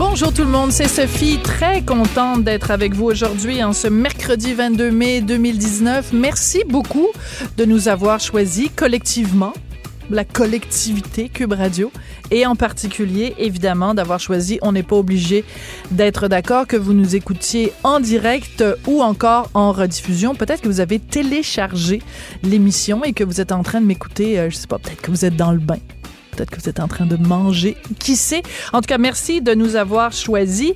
Bonjour tout le monde, c'est Sophie, très contente d'être avec vous aujourd'hui en ce mercredi 22 mai 2019. Merci beaucoup de nous avoir choisis collectivement la collectivité Cube Radio et en particulier, évidemment, d'avoir choisi On n'est pas obligé d'être d'accord que vous nous écoutiez en direct ou encore en rediffusion. Peut-être que vous avez téléchargé l'émission et que vous êtes en train de m'écouter, euh, je sais pas, peut-être que vous êtes dans le bain. Peut-être que vous êtes en train de manger. Qui sait? En tout cas, merci de nous avoir choisis.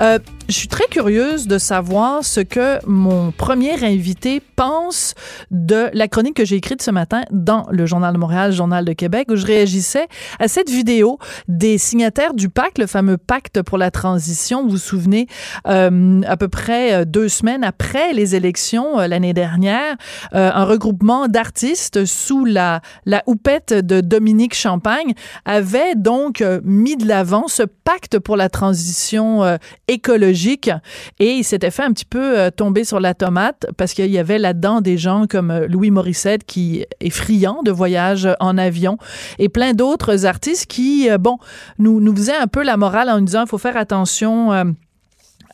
Euh, je suis très curieuse de savoir ce que mon premier invité pense de la chronique que j'ai écrite ce matin dans le Journal de Montréal, Journal de Québec, où je réagissais à cette vidéo des signataires du pacte, le fameux pacte pour la transition. Vous vous souvenez, euh, à peu près euh, deux semaines après les élections euh, l'année dernière, un regroupement d'artistes sous la, la houppette de Dominique Champagne avait donc mis de l'avant ce pacte pour la transition euh, et il s'était fait un petit peu euh, tomber sur la tomate parce qu'il y avait là-dedans des gens comme euh, Louis Morissette qui est friand de voyages en avion et plein d'autres artistes qui, euh, bon, nous, nous faisaient un peu la morale en nous disant il faut faire attention.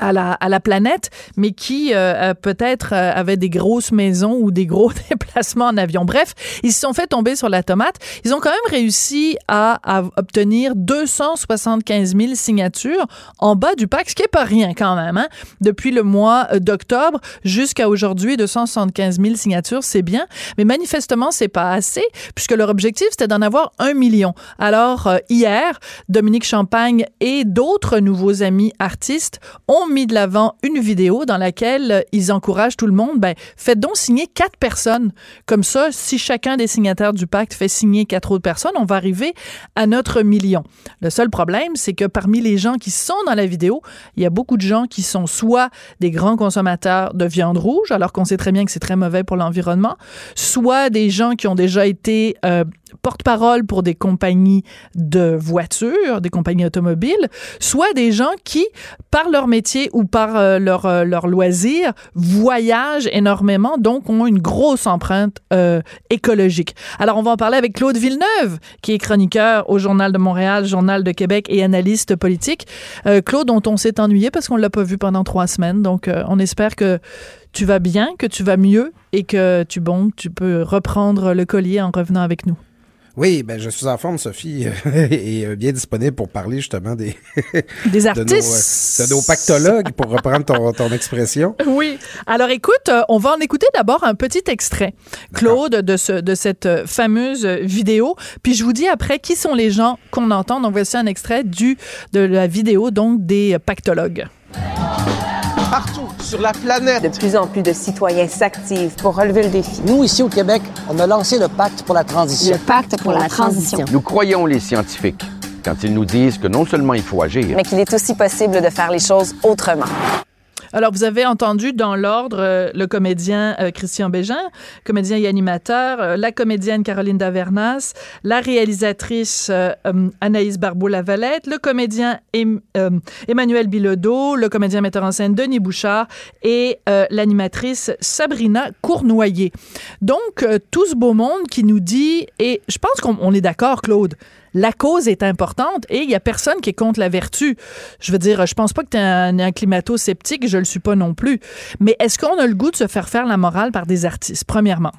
À la, planète, mais qui euh, euh, peut-être euh, avaient des grosses maisons ou des gros déplacements en avion. Bref, ils se sont fait tomber sur la tomate. Ils ont quand même réussi à, à obtenir 275 000 signatures en bas du pacte, ce qui est pas rien quand même. Hein? Depuis le mois d'octobre jusqu'à aujourd'hui, 275 000 signatures, c'est bien, mais manifestement, c'est pas assez, puisque leur objectif, c'était d'en avoir un million. Alors, hier, Dominique Champagne et d'autres nouveaux amis artistes ont mis de l'avant une vidéo dans laquelle euh, ils encouragent tout le monde, ben, faites donc signer quatre personnes. Comme ça, si chacun des signataires du pacte fait signer quatre autres personnes, on va arriver à notre million. Le seul problème, c'est que parmi les gens qui sont dans la vidéo, il y a beaucoup de gens qui sont soit des grands consommateurs de viande rouge, alors qu'on sait très bien que c'est très mauvais pour l'environnement, soit des gens qui ont déjà été euh, porte-parole pour des compagnies de voitures, des compagnies automobiles, soit des gens qui, par leur métier ou par euh, leur, euh, leur loisir, voyagent énormément, donc ont une grosse empreinte euh, écologique. Alors, on va en parler avec Claude Villeneuve, qui est chroniqueur au Journal de Montréal, Journal de Québec et analyste politique. Euh, Claude, dont on s'est ennuyé parce qu'on l'a pas vu pendant trois semaines, donc on espère que tu vas bien, que tu vas mieux et que tu, bon, tu peux reprendre le collier en revenant avec nous. Oui, ben je suis en forme, Sophie, euh, et euh, bien disponible pour parler justement des, Des de, nos, artistes. euh, de nos pactologues, pour reprendre ton, ton expression. Oui. Alors écoute, on va en écouter d'abord un petit extrait, Claude, de, ce, de cette fameuse vidéo. Puis je vous dis après qui sont les gens qu'on entend. Donc voici un extrait du, de la vidéo donc des pactologues. Partout sur la planète. De plus en plus de citoyens s'activent pour relever le défi. Nous, ici au Québec, on a lancé le pacte pour la transition. Le pacte pour la transition. Nous croyons les scientifiques quand ils nous disent que non seulement il faut agir, Mais qu'il est aussi possible de faire les choses autrement. Alors, vous avez entendu dans l'ordre euh, le comédien euh, Christian Bégin, comédien et animateur, euh, la comédienne Caroline Davernas, la réalisatrice Anaïs Barbeau-Lavalette, le comédien Em- Emmanuel Bilodeau, le comédien metteur en scène Denis Bouchard et l'animatrice Sabrina Cournoyer. Donc, tout ce beau monde qui nous dit, et je pense qu'on on est d'accord, Claude, la cause est importante et il y a personne qui est contre la vertu. Je veux dire, je pense pas que tu es un, climato-sceptique, je le suis pas non plus. Mais est-ce qu'on a le goût de se faire faire la morale par des artistes, premièrement?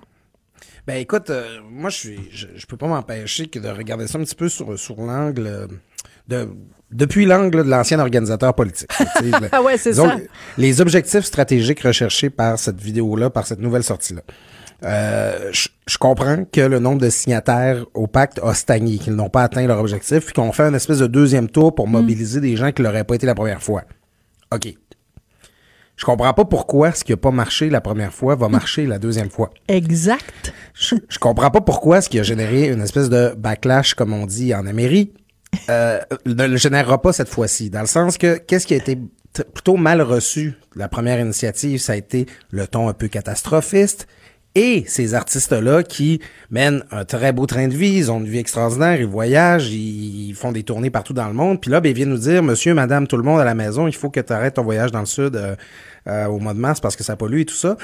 Ben écoute, euh, moi je suis, je, peux pas m'empêcher de regarder ça un petit peu sur, sur l'angle euh, de depuis l'angle de l'ancien organisateur politique. Ah ouais, c'est ça. Les objectifs stratégiques recherchés par cette vidéo-là, par cette nouvelle sortie-là. Euh, je je comprends que le nombre de signataires au pacte a stagné, qu'ils n'ont pas atteint leur objectif, puis qu'on fait un espèce de deuxième tour pour mobiliser des gens qui l'auraient pas été la première fois. OK. Je comprends pas pourquoi ce qui a pas marché la première fois va marcher la deuxième fois. Exact. Je, je comprends pas pourquoi ce qui a généré une espèce de backlash, comme on dit en Amérique, euh, ne le générera pas cette fois-ci. Dans le sens que, qu'est-ce qui a été plutôt mal reçu? La première initiative, ça a été le ton un peu catastrophiste. Et ces artistes-là qui mènent un très beau train de vie, ils ont une vie extraordinaire, ils voyagent, ils, ils font des tournées partout dans le monde. Puis là, ben, ils viennent nous dire, monsieur, madame, tout le monde à la maison, il faut que tu arrêtes ton voyage dans le sud euh, euh, au mois de mars parce que ça pollue et tout ça.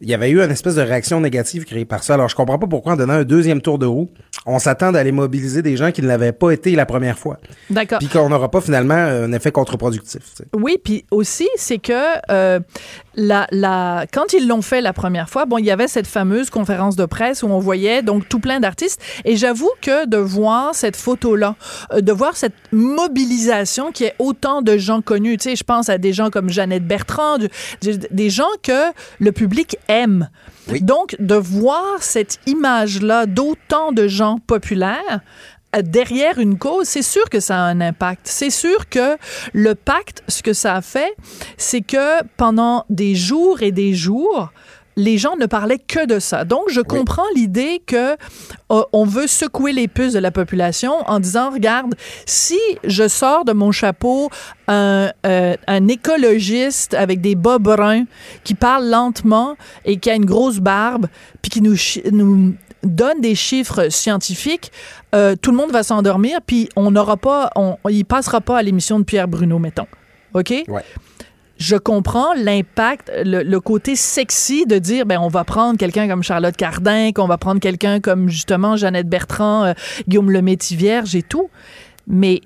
Il y avait eu une espèce de réaction négative créée par ça. Alors, je comprends pas pourquoi en donnant un deuxième tour de roue, on s'attend d'aller mobiliser des gens qui ne l'avaient pas été la première fois. D'accord. Puis qu'on n'aura pas finalement un effet contre-productif. tu sais. Oui, puis aussi, c'est que euh, la, la, quand ils l'ont fait la première fois, bon, il y avait cette fameuse conférence de presse où on voyait donc tout plein d'artistes. Et j'avoue que de voir cette photo-là, euh, de voir cette mobilisation qui est autant de gens connus, tu sais, je pense à des gens comme Jeannette Bertrand, du- des gens que le public aime. Donc, de voir cette image-là d'autant de gens populaires, euh, derrière une cause, c'est sûr que ça a un impact. C'est sûr que le pacte, ce que ça a fait, c'est que pendant des jours et des jours, les gens ne parlaient que de ça. Donc, je comprends l'idée que euh, on veut secouer les puces de la population en disant, regarde, si je sors de mon chapeau un, euh, un écologiste avec des bas bruns qui parle lentement et qui a une grosse barbe, puis qui nous, donne des chiffres scientifiques, euh, tout le monde va s'endormir, puis on n'aura pas, on, il passera pas à l'émission de Pierre Bruno, mettons. OK? Ouais. Je comprends l'impact, le, le côté sexy de dire, ben, on va prendre quelqu'un comme Charlotte Cardin, qu'on va prendre quelqu'un comme, justement, Jeannette Bertrand, euh, Guillaume Lemaitre-Vierge et tout. Mais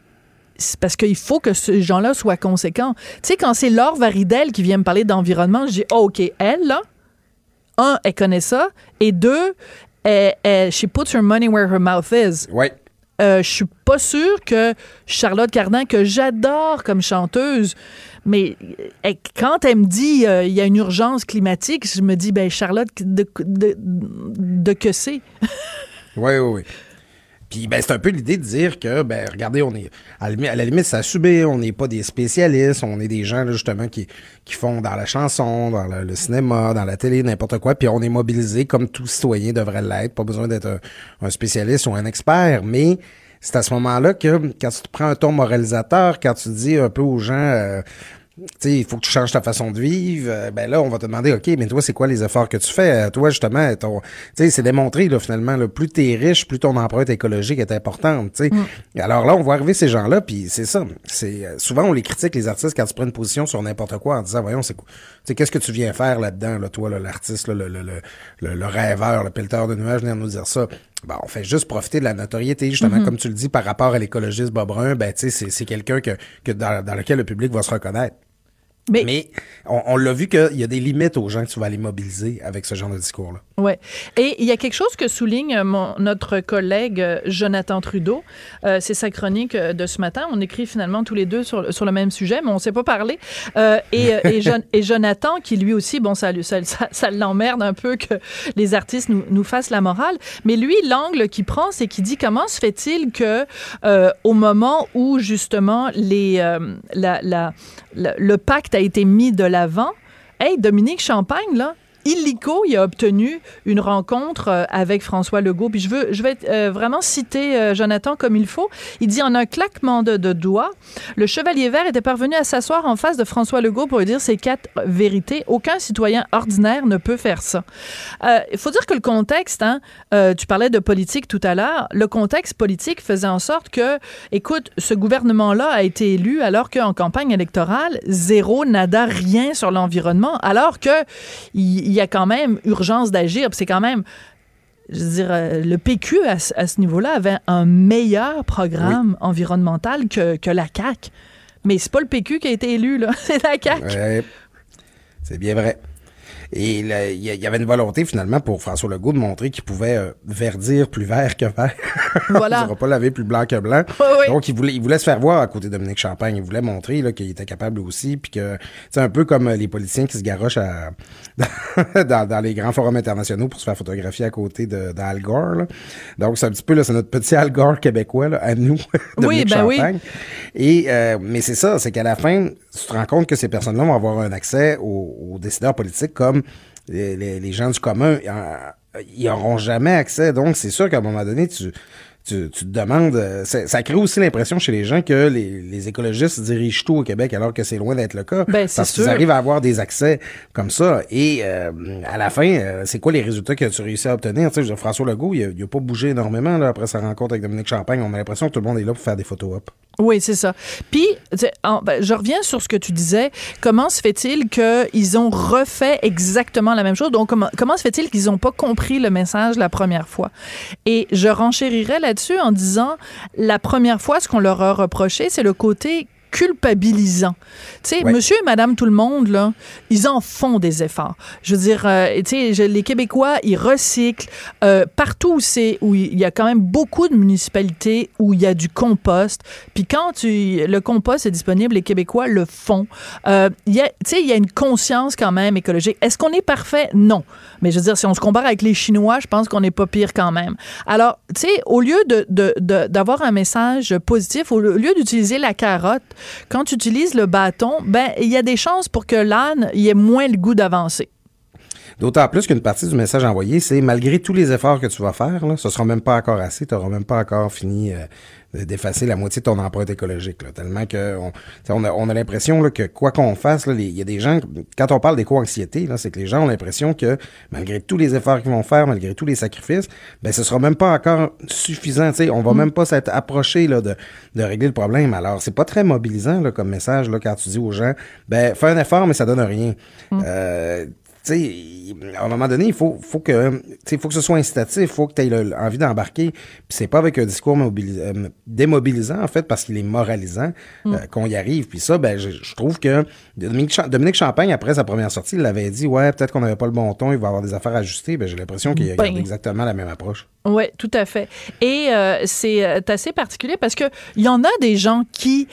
c'est parce qu'il faut que ces gens-là soient conséquents. Tu sais, quand c'est Laure Varidel qui vient me parler d'environnement, je dis, oh, OK, elle, là, un, elle connaît ça, et deux, elle, elle- she puts her money where her mouth is. Ouais. Euh, je suis pas sûre que Charlotte Cardin, que j'adore comme chanteuse, mais euh, quand elle me dit euh, il y a une urgence climatique, je me dis ben Charlotte de, que c'est? Oui, oui, oui. Puis ben, c'est un peu l'idée de dire que, ben, regardez, on est à la, limite, ça subit, on n'est pas des spécialistes, on est des gens justement qui, qui font dans la chanson, dans le, cinéma, dans la télé, n'importe quoi, puis on est mobilisé comme tout citoyen devrait l'être, pas besoin d'être un spécialiste ou un expert, mais c'est à ce moment-là que quand tu te prends un ton moralisateur, quand tu dis un peu aux gens euh, tu sais, il faut que tu changes ta façon de vivre. euh, ben là, on va te demander, OK, mais toi, c'est quoi les efforts que tu fais? Euh, Toi, justement, ton, tu sais, c'est démontré, là, finalement, là, plus t'es riche, plus ton empreinte écologique est importante, tu sais. Alors là, on voit arriver ces gens-là, puis c'est ça. C'est, euh, souvent, on les critique, les artistes, quand tu prends une position sur n'importe quoi, en disant, voyons, c'est quoi? Tu sais, qu'est-ce que tu viens faire là-dedans, là, toi, là, l'artiste, là, le, le, le, le, le rêveur, le pelleteur de nuages, venir nous dire ça? Ben, on fait juste profiter de la notoriété, justement, comme tu le dis, par rapport à l'écologiste Bob Brun, ben, tu sais, c'est, c'est quelqu'un que, que dans, dans lequel le public va se reconnaître. Mais, Mais on, on l'a vu qu'il y a des limites aux gens que tu vas aller mobiliser avec ce genre de discours-là. Ouais. Et il y a quelque chose que souligne euh, mon, notre collègue euh, Jonathan Trudeau. Euh, c'est sa chronique de ce matin. On écrit finalement tous les deux sur, sur le même sujet, mais on ne s'est pas parlé. Euh, et, et, Jon- et Jonathan, qui lui aussi, bon, ça, ça, ça, ça l'emmerde un peu que les artistes nous, nous fassent la morale. Mais lui, l'angle qu'il prend, c'est qu'il dit comment se fait-il que euh, au moment où justement les, la, la, la- le pacte a été mis de l'avant, Hey, Dominique Champagne, là, illico, il a obtenu une rencontre euh, avec François Legault. Puis je veux, je vais euh, vraiment citer euh, Jonathan comme il faut. Il dit en un claquement de, doigts, le chevalier vert était parvenu à s'asseoir en face de François Legault pour lui dire ces quatre vérités. Aucun citoyen ordinaire ne peut faire ça. Il faut dire que le contexte, hein, tu parlais de politique tout à l'heure, le contexte politique faisait en sorte que, écoute, ce gouvernement-là a été élu alors qu'en campagne électorale, zéro, nada, rien sur l'environnement, alors que il il y a quand même urgence d'agir. C'est quand même, je veux dire, euh, le PQ à, ce- à ce niveau-là avait un meilleur programme environnemental que, que la CAQ. Mais c'est pas le PQ qui a été élu, là. C'est la CAQ. Ouais. C'est bien vrai. Et il y, avait une volonté finalement pour François Legault de montrer qu'il pouvait euh, verdir plus vert que vert. Voilà. On dira pas laver plus blanc que blanc. Oui, oui. Donc il voulait, il voulait se faire voir à côté de Dominique Champagne. Il voulait montrer là, qu'il était capable aussi, puis que c'est un peu comme euh, les politiciens qui se garochent à, dans, dans les grands forums internationaux pour se faire photographier à côté de d'Al Gore. là. Donc c'est un petit peu là, c'est notre petit Al Gore québécois là, à nous, Dominique ben oui. Champagne. Et euh, mais c'est ça, c'est qu'à la fin, tu te rends compte que ces personnes-là vont avoir un accès aux, décideurs politiques comme les, les- les gens du commun. Ils n'auront jamais accès. Donc, c'est sûr qu'à un moment donné, tu, tu, tu te demandes. euh, ça, ça crée aussi l'impression chez les gens que les, les écologistes dirigent tout au Québec alors que c'est loin d'être le cas. Ben, parce qu'ils arrivent à avoir des accès comme ça. Et euh, à la fin, euh, c'est quoi les résultats que tu réussis à obtenir? Tu sais, François Legault, il n'a pas bougé énormément là, après sa rencontre avec Dominique Champagne. On a l'impression que tout le monde est là pour faire des photos up. Oui, c'est ça. Puis, en- ben, je reviens sur ce que tu disais. Comment se fait-il qu'ils ont refait exactement la même chose? Donc, comment, comment se fait-il qu'ils n'ont pas compris le message la première fois? Et je renchérirais en disant, la première fois, ce qu'on leur a reproché, c'est le côté culpabilisant. Tu sais, Ouais. monsieur et madame tout le monde, là, ils en font des efforts. Je veux dire, euh, tu sais, les Québécois, ils recyclent. Euh, partout où c'est, où il y a quand même beaucoup de municipalités où il y a du compost. Puis quand tu, le compost est disponible, les Québécois le font. Euh, il y a, tu sais, il y a une conscience quand même écologique. Est-ce qu'on est parfait? Non. Mais je veux dire, si on se compare avec les Chinois, je pense qu'on n'est pas pire quand même. Alors, tu sais, au lieu de- d'avoir un message positif, au lieu d'utiliser la carotte, quand tu utilises le bâton, ben, il y a des chances pour que l'âne y ait moins le goût d'avancer. D'autant plus qu'une partie du message envoyé, c'est malgré tous les efforts que tu vas faire, là, ce sera même pas encore assez, tu n'auras même pas encore fini euh, d'effacer la moitié de ton empreinte écologique. Là, tellement que on, on a, on a l'impression là, que quoi qu'on fasse, il y a des gens, quand on parle d'éco-anxiété, là, c'est que les gens ont l'impression que malgré tous les efforts qu'ils vont faire, malgré tous les sacrifices, ben ce sera même pas encore suffisant. t'sais, On va même pas s'être approché là, de, de régler le problème. Alors, c'est pas très mobilisant là, comme message là, quand tu dis aux gens, ben fais un effort, mais ça donne rien. Euh, tu sais, à un moment donné, il faut, faut que, faut que ce soit incitatif, il faut que tu aies envie d'embarquer. Puis c'est pas avec un discours euh, démobilisant, en fait, parce qu'il est moralisant euh, qu'on y arrive. Puis ça, ben, je, je trouve que Dominique, Cha- Dominique Champagne, après sa première sortie, il l'avait dit, ouais, peut-être qu'on n'avait pas le bon ton, il va avoir des affaires ajustées. Ben, j'ai l'impression qu'il a Ben. gardé exactement la même approche. Oui, tout à fait. Et euh, c'est assez particulier parce que il y en a des gens qui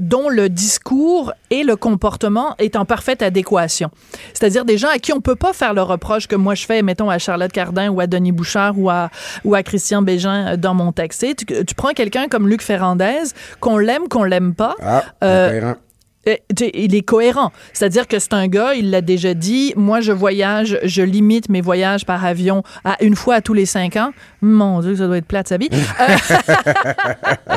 dont le discours et le comportement est en parfaite adéquation. C'est-à-dire des gens à qui on peut pas faire le reproche que moi je fais, mettons à Charlotte Cardin ou à Denis Bouchard ou à ou à Christian Bégin euh, dans mon texte. Tu, sais, tu, tu prends quelqu'un comme Luc Ferrandez, qu'on l'aime, qu'on l'aime pas. Ah, Euh, Euh, il est cohérent. C'est-à-dire que c'est un gars, il l'a déjà dit, moi je voyage, je limite mes voyages par avion à une fois à tous les cinq ans. Mon Dieu, ça doit être plate sa vie. Euh,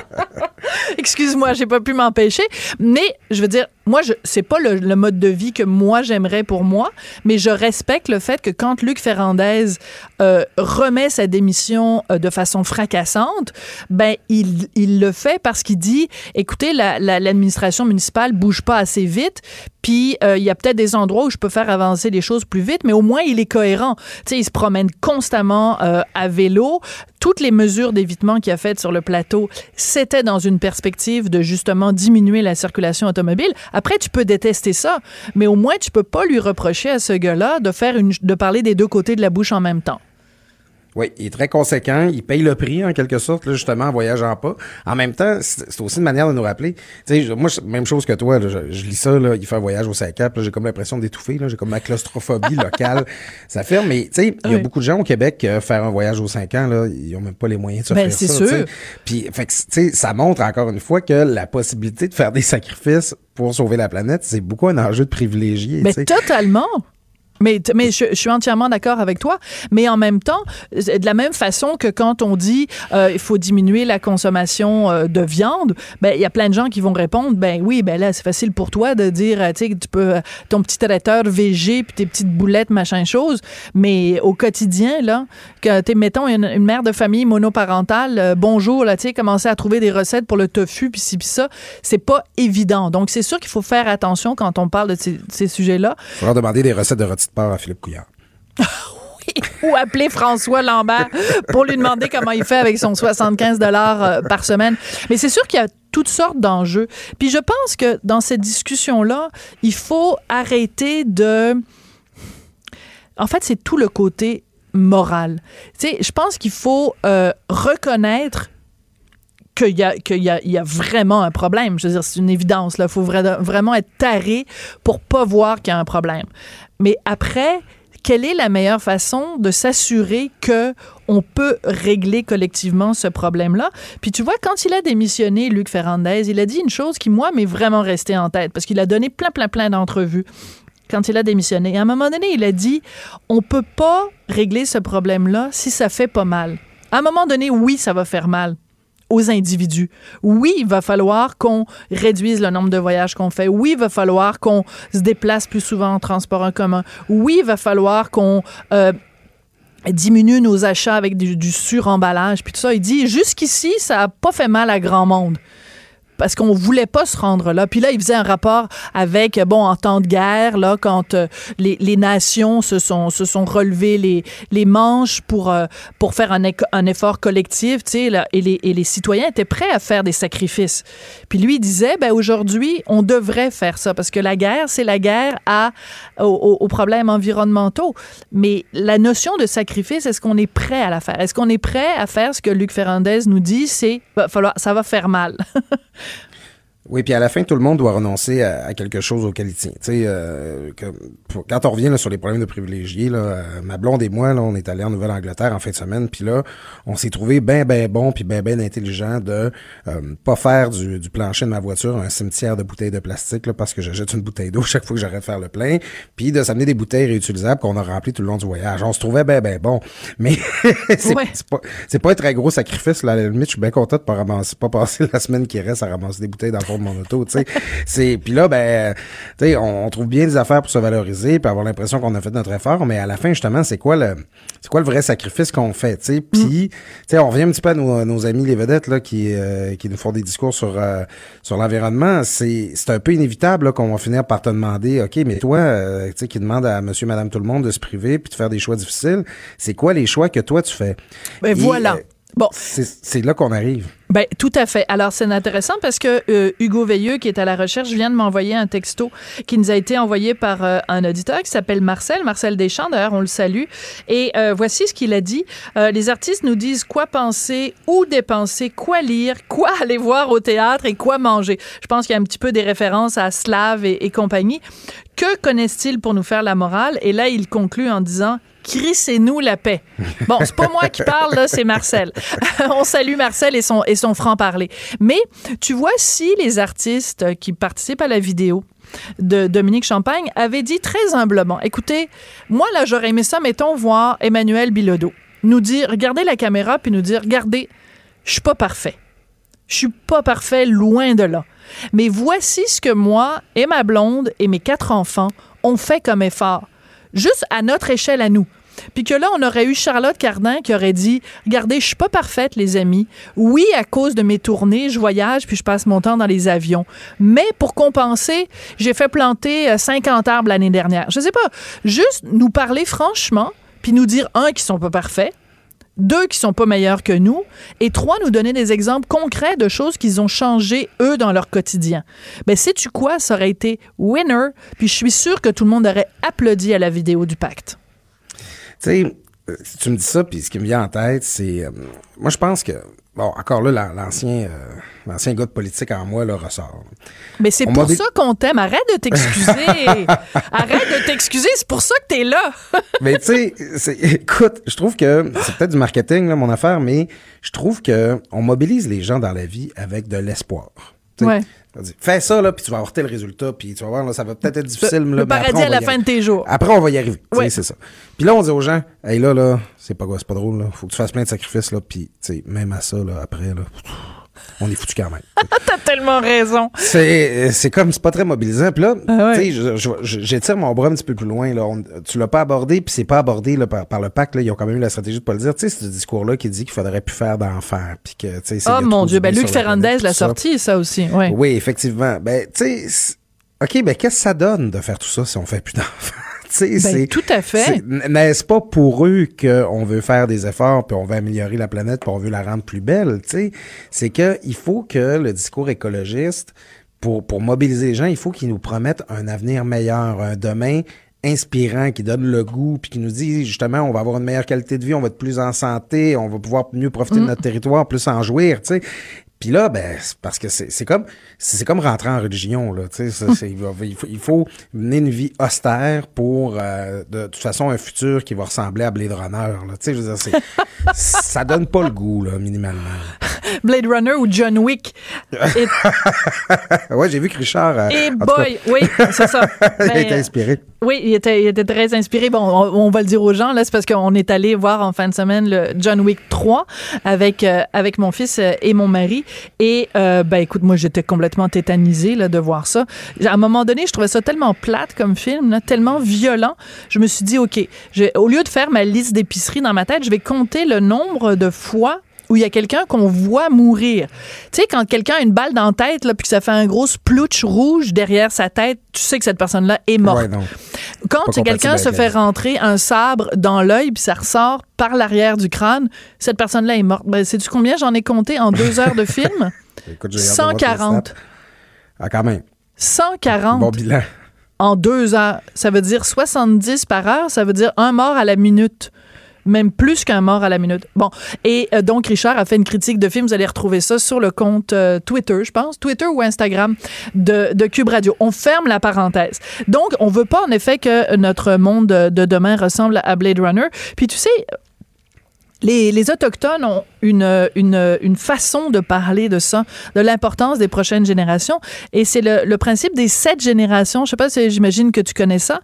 Excuse-moi, j'ai pas pu m'empêcher. Mais je veux dire, moi, je, c'est pas le, mode de vie que moi j'aimerais pour moi, mais je respecte le fait que quand Luc Ferrandez euh, remet sa démission de façon fracassante, ben il, le fait parce qu'il dit, écoutez, la- la- l'administration municipale bouge pas assez vite, puis euh, il y a peut-être des endroits où je peux faire avancer les choses plus vite, mais au moins il est cohérent. Tu sais, il se promène constamment euh, à vélo. Toutes les mesures d'évitement qu'il a faites sur le plateau, c'était dans une perspective de justement diminuer la circulation automobile. Après, tu peux détester ça, mais au moins tu peux pas lui reprocher à ce gars-là de faire une, de parler des deux côtés de la bouche en même temps. Oui, il est très conséquent. Il paye le prix, en quelque sorte, là, justement, en voyageant pas. En même temps, c'est aussi une manière de nous rappeler. Tu sais, moi, même chose que toi, là, je, je lis ça, là, il fait un voyage au Saint-Cap, là, j'ai comme l'impression d'étouffer, là, j'ai comme ma claustrophobie locale. Ça fait, mais tu sais, il y a beaucoup de gens au Québec qui euh, faire un voyage au 5 ans, là, ils ont même pas les moyens de se Ben, faire c'est ça. sûr. Puis, fait que, tu sais, ça montre encore une fois que la possibilité de faire des sacrifices pour sauver la planète, c'est beaucoup un enjeu de privilégié. Mais sais. totalement. Mais, mais je, suis entièrement d'accord avec toi. Mais en même temps, de la même façon que quand on dit euh, il faut diminuer la consommation euh, de viande, ben il y a plein de gens qui vont répondre ben oui, ben là c'est facile pour toi de dire euh, tu sais que tu peux euh, ton petit traiteur VG puis tes petites boulettes machin chose, mais au quotidien là, que mettons une, mère de famille monoparentale, bonjour là, tu sais commencer à trouver des recettes pour le tofu puis ci puis ça, c'est pas évident. Donc c'est sûr qu'il faut faire attention quand on parle de ces, de ces sujets-là. Faudra demander des recettes de rôti porc à Philippe Couillard. ou appeler François Lambert pour lui demander comment il fait avec son 75 dollars euh, par semaine. Mais c'est sûr qu'il y a toutes sortes d'enjeux. Puis je pense que dans cette discussion-là, il faut arrêter de en fait, c'est tout le côté moral. Tu sais, je pense qu'il faut euh, reconnaître qu'il y, y, y a vraiment un problème. Je veux dire, c'est une évidence. Il faut vra- vraiment être taré pour pas voir qu'il y a un problème. Mais après, quelle est la meilleure façon de s'assurer que on peut régler collectivement ce problème-là? Puis tu vois, quand il a démissionné, Luc Ferrandez, il a dit une chose qui, moi, m'est vraiment restée en tête parce qu'il a donné plein, plein, plein d'entrevues quand il a démissionné. À un moment donné, il a dit on peut pas régler ce problème-là si ça fait pas mal. À un moment donné, oui, ça va faire mal aux individus. Oui, il va falloir qu'on réduise le nombre de voyages qu'on fait. Oui, il va falloir qu'on se déplace plus souvent en transport en commun. Oui, il va falloir qu'on euh, diminue nos achats avec du, du suremballage. Puis tout ça, il dit jusqu'ici, ça n'a pas fait mal à grand monde parce qu'on voulait pas se rendre là. Puis là, il faisait un rapport avec, bon, en temps de guerre, là, quand euh, les, nations se sont, se sont relevées les, les manches pour, euh, pour faire un, effort collectif, tu sais, et, les, et les citoyens étaient prêts à faire des sacrifices. Puis lui, il disait, ben aujourd'hui, on devrait faire ça, parce que la guerre, c'est la guerre à, aux, problèmes environnementaux. Mais la notion de sacrifice, est-ce qu'on est prêt à la faire? Est-ce qu'on est prêt à faire ce que Luc Ferrandez nous dit, c'est, va ça va faire mal. Oui, puis à la fin, tout le monde doit renoncer à, à quelque chose auquel il tient. Tu sais, euh, que, pour, quand on revient là, sur les problèmes de privilégiés, là, euh, ma blonde et moi, là, on est allés en Nouvelle-Angleterre en fin de semaine, puis là, on s'est trouvé bien, bien bon, puis bien, bien intelligent de euh, pas faire du, du, plancher de ma voiture un cimetière de bouteilles de plastique, là, parce que j'achète une bouteille d'eau chaque fois que j'arrête de faire le plein, puis de s'amener des bouteilles réutilisables qu'on a remplies tout le long du voyage. On se trouvait bien, bien bon, mais c'est ouais. pas, pas un très gros sacrifice. Là, à la limite, je suis bien content de pas ramasser, pas passer la semaine qui reste à ramasser des bouteilles dans le fond de mon auto, tu sais. c'est puis là ben tu sais on, on, trouve bien des affaires pour se valoriser puis avoir l'impression qu'on a fait notre effort mais à la fin justement c'est quoi le c'est quoi le vrai sacrifice qu'on fait tu sais? Puis mm. tu sais on revient un petit peu à nos, nos amis les vedettes là qui euh, qui nous font des discours sur euh, sur l'environnement c'est c'est un peu inévitable qu'on va finir par te demander OK mais toi euh, tu sais qui demande à monsieur madame tout le monde de se priver puis de faire des choix difficiles c'est quoi les choix que toi tu fais? Ben Et, voilà Bon. C'est là qu'on arrive. Ben, tout à fait. Alors, c'est intéressant parce que euh, Hugo Veilleux, qui est à la recherche, vient de m'envoyer un texto qui nous a été envoyé par euh, un auditeur qui s'appelle Marcel, Marcel Deschamps, d'ailleurs, on le salue. Et euh, voici ce qu'il a dit. les artistes nous disent quoi penser, où dépenser, quoi lire, quoi aller voir au théâtre et quoi manger. Je pense qu'il y a un petit peu des références à Slav et compagnie. Que connaissent-ils pour nous faire la morale? Et là, il conclut en disant crissez-nous la paix. Bon, c'est pas moi qui parle, là, c'est Marcel. On salue Marcel et son, et son franc-parler. Mais tu vois, si les artistes qui participent à la vidéo de Dominique Champagne avaient dit très humblement, écoutez, moi, là, j'aurais aimé ça, mettons, voir Emmanuel Bilodeau nous dire, regardez la caméra, puis nous dire, regardez, je suis pas parfait. Je suis pas parfait, loin de là. Mais voici ce que moi et ma blonde et mes quatre enfants ont fait comme effort juste à notre échelle à nous. Puis que là, on aurait eu Charlotte Cardin qui aurait dit Regardez, je suis pas parfaite, les amis. Oui, à cause de mes tournées, je voyage puis je passe mon temps dans les avions. Mais pour compenser, j'ai fait planter 50 arbres l'année dernière. Je sais pas. Juste nous parler franchement, puis nous dire, un, qu'ils sont pas parfaits, deux qui sont pas meilleurs que nous, et trois nous donner des exemples concrets de choses qu'ils ont changé eux dans leur quotidien. Ben sais-tu quoi, ça aurait été winner, puis je suis sûr que tout le monde aurait applaudi à la vidéo du pacte. Tu sais, tu me dis ça, puis ce qui me vient en tête, c'est, euh, moi je pense que Bon, encore là, l'ancien euh, l'ancien gars de politique en moi là, ressort. Mais c'est pour ça qu'on t'aime. Arrête de t'excuser. Arrête de t'excuser. C'est pour ça que t'es là. mais tu sais, écoute, je trouve que c'est peut-être du marketing, là, mon affaire, mais je trouve que on mobilise les gens dans la vie avec de l'espoir. Ouais. Fais ça, là, puis tu vas avoir tel résultat, puis tu vas voir, là, ça va peut-être être difficile. Le, là, le paradis à la fin de tes jours. Après, on va y arriver. Ouais. C'est ça. Puis là, on dit aux gens, hey, là, là, c'est pas, c'est pas drôle, là. Faut que tu fasses plein de sacrifices, là, puis, tu sais, même à ça, là, après, là, on est foutu quand même. T'as tellement raison. C'est, c'est comme, c'est pas très mobilisant. Puis là, ah ouais. tu sais, j'étire mon bras un petit peu plus loin. Là. On, tu l'as pas abordé, puis c'est pas abordé là, par, par, le pacte. Là. Ils ont quand même eu la stratégie de pas le dire. Tu sais, c'est ce discours-là qui dit qu'il faudrait plus faire d'enfer. Puis que, tu sais, oh mon Dieu, ben Luc Ferrandez l'a sorti, ça aussi. Ouais. Oui, effectivement. Ben, tu sais, OK, ben qu'est-ce que ça donne de faire tout ça si on fait plus d'enfants? Ben, tout à fait. N'est-ce pas pour eux qu'on veut faire des efforts, puis on veut améliorer la planète, puis on veut la rendre plus belle? C'est qu'il faut que le discours écologiste, pour, pour mobiliser les gens, il faut qu'ils nous promettent un avenir meilleur, un demain inspirant, qui donne le goût, puis qui nous dit justement, on va avoir une meilleure qualité de vie, on va être plus en santé, on va pouvoir mieux profiter de notre territoire, plus en jouir, tu sais? Puis là, ben, parce que c'est c'est comme c'est comme rentrer en religion là. Tu sais, il, faut, il faut mener une vie austère pour euh, de, toute façon un futur qui va ressembler à Blade Runner. Là. Tu sais, je veux dire, ça donne pas le goût là, minimalement. Blade Runner ou John Wick. Et, ouais, j'ai vu que Richard. euh, et boy, oui, c'est ça. il a Ben, été inspiré. Oui, il était, il était très inspiré. Bon, on, va le dire aux gens, là, c'est parce qu'on est allé voir en fin de semaine le John Wick 3 avec, euh, avec mon fils euh, et mon mari. Et, euh, ben, écoute, moi, j'étais complètement tétanisée, là, de voir ça. À un moment donné, je trouvais ça tellement plate comme film, là, tellement violent. Je me suis dit, OK, je- au lieu de faire ma liste d'épicerie dans ma tête, je vais compter le nombre de fois où il y a quelqu'un qu'on voit mourir. Tu sais, quand quelqu'un a une balle dans la tête, là, puis que ça fait un gros splouch rouge derrière sa tête, tu sais que cette personne-là est morte. Ouais. Quand quelqu'un se fait rentrer un sabre dans l'œil puis ça ressort par l'arrière du crâne, cette personne-là est morte. Ben, sais-tu combien? J'en ai compté en deux heures de film? Écoute, j'ai hâte de voir tes 140. stats. Ah, quand même. 140 Bon bilan. en deux heures. Ça veut dire 70 par heure, ça veut dire un mort à la minute. Même plus qu'un mort à la minute. Bon, et euh, donc Richard a fait une critique de film. Vous allez retrouver ça sur le compte euh, Twitter, je pense, Twitter ou Instagram de, de Cube Radio. On ferme la parenthèse. Donc, on veut pas en effet que notre monde de de demain ressemble à Blade Runner. Puis tu sais, les, les Autochtones ont une, une, une façon de parler de ça, de l'importance des prochaines générations. Et c'est le, le principe des sept générations. Je sais pas si j'imagine que tu connais ça.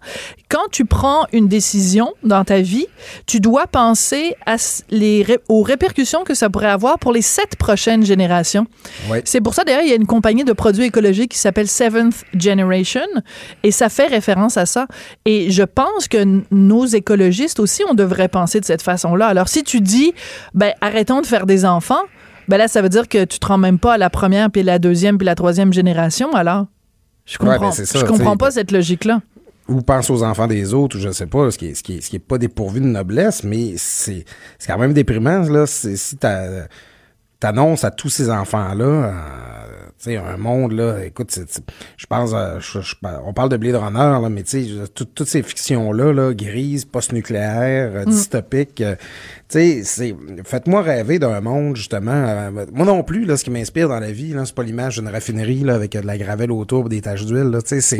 Quand tu prends une décision dans ta vie, tu dois penser à les, aux répercussions que ça pourrait avoir pour les sept prochaines générations. Ouais. C'est pour ça, d'ailleurs, il y a une compagnie de produits écologiques qui s'appelle Seventh Generation et ça fait référence à ça. Et je pense que nos écologistes aussi, on devrait penser de cette façon-là. Alors, si tu dis, ben, arrêtons de faire des enfants, ben là, ça veut dire que tu te rends même pas à la première, puis la deuxième, puis la troisième génération, alors? Je Ouais, comprends, ben, ça, je comprends pas cette logique-là. ou pense aux enfants des autres, ou je sais pas, ce qui est, ce qui est, ce qui est pas dépourvu de noblesse, mais c'est, quand même déprimant, là. Si t'annonces à tous ces enfants-là, euh, tu sais, un monde, là, écoute, je pense, euh, je- je- on parle de Blade Runner, là, mais tu sais, toutes ces fictions-là, là, grises, post-nucléaires, euh, dystopiques, euh, tu sais, c'est, faites-moi rêver d'un monde, justement, euh, moi non plus, là, ce qui m'inspire dans la vie, là, c'est pas l'image d'une raffinerie, là, avec euh, de la gravelle autour, des taches d'huile, là, tu sais, c'est,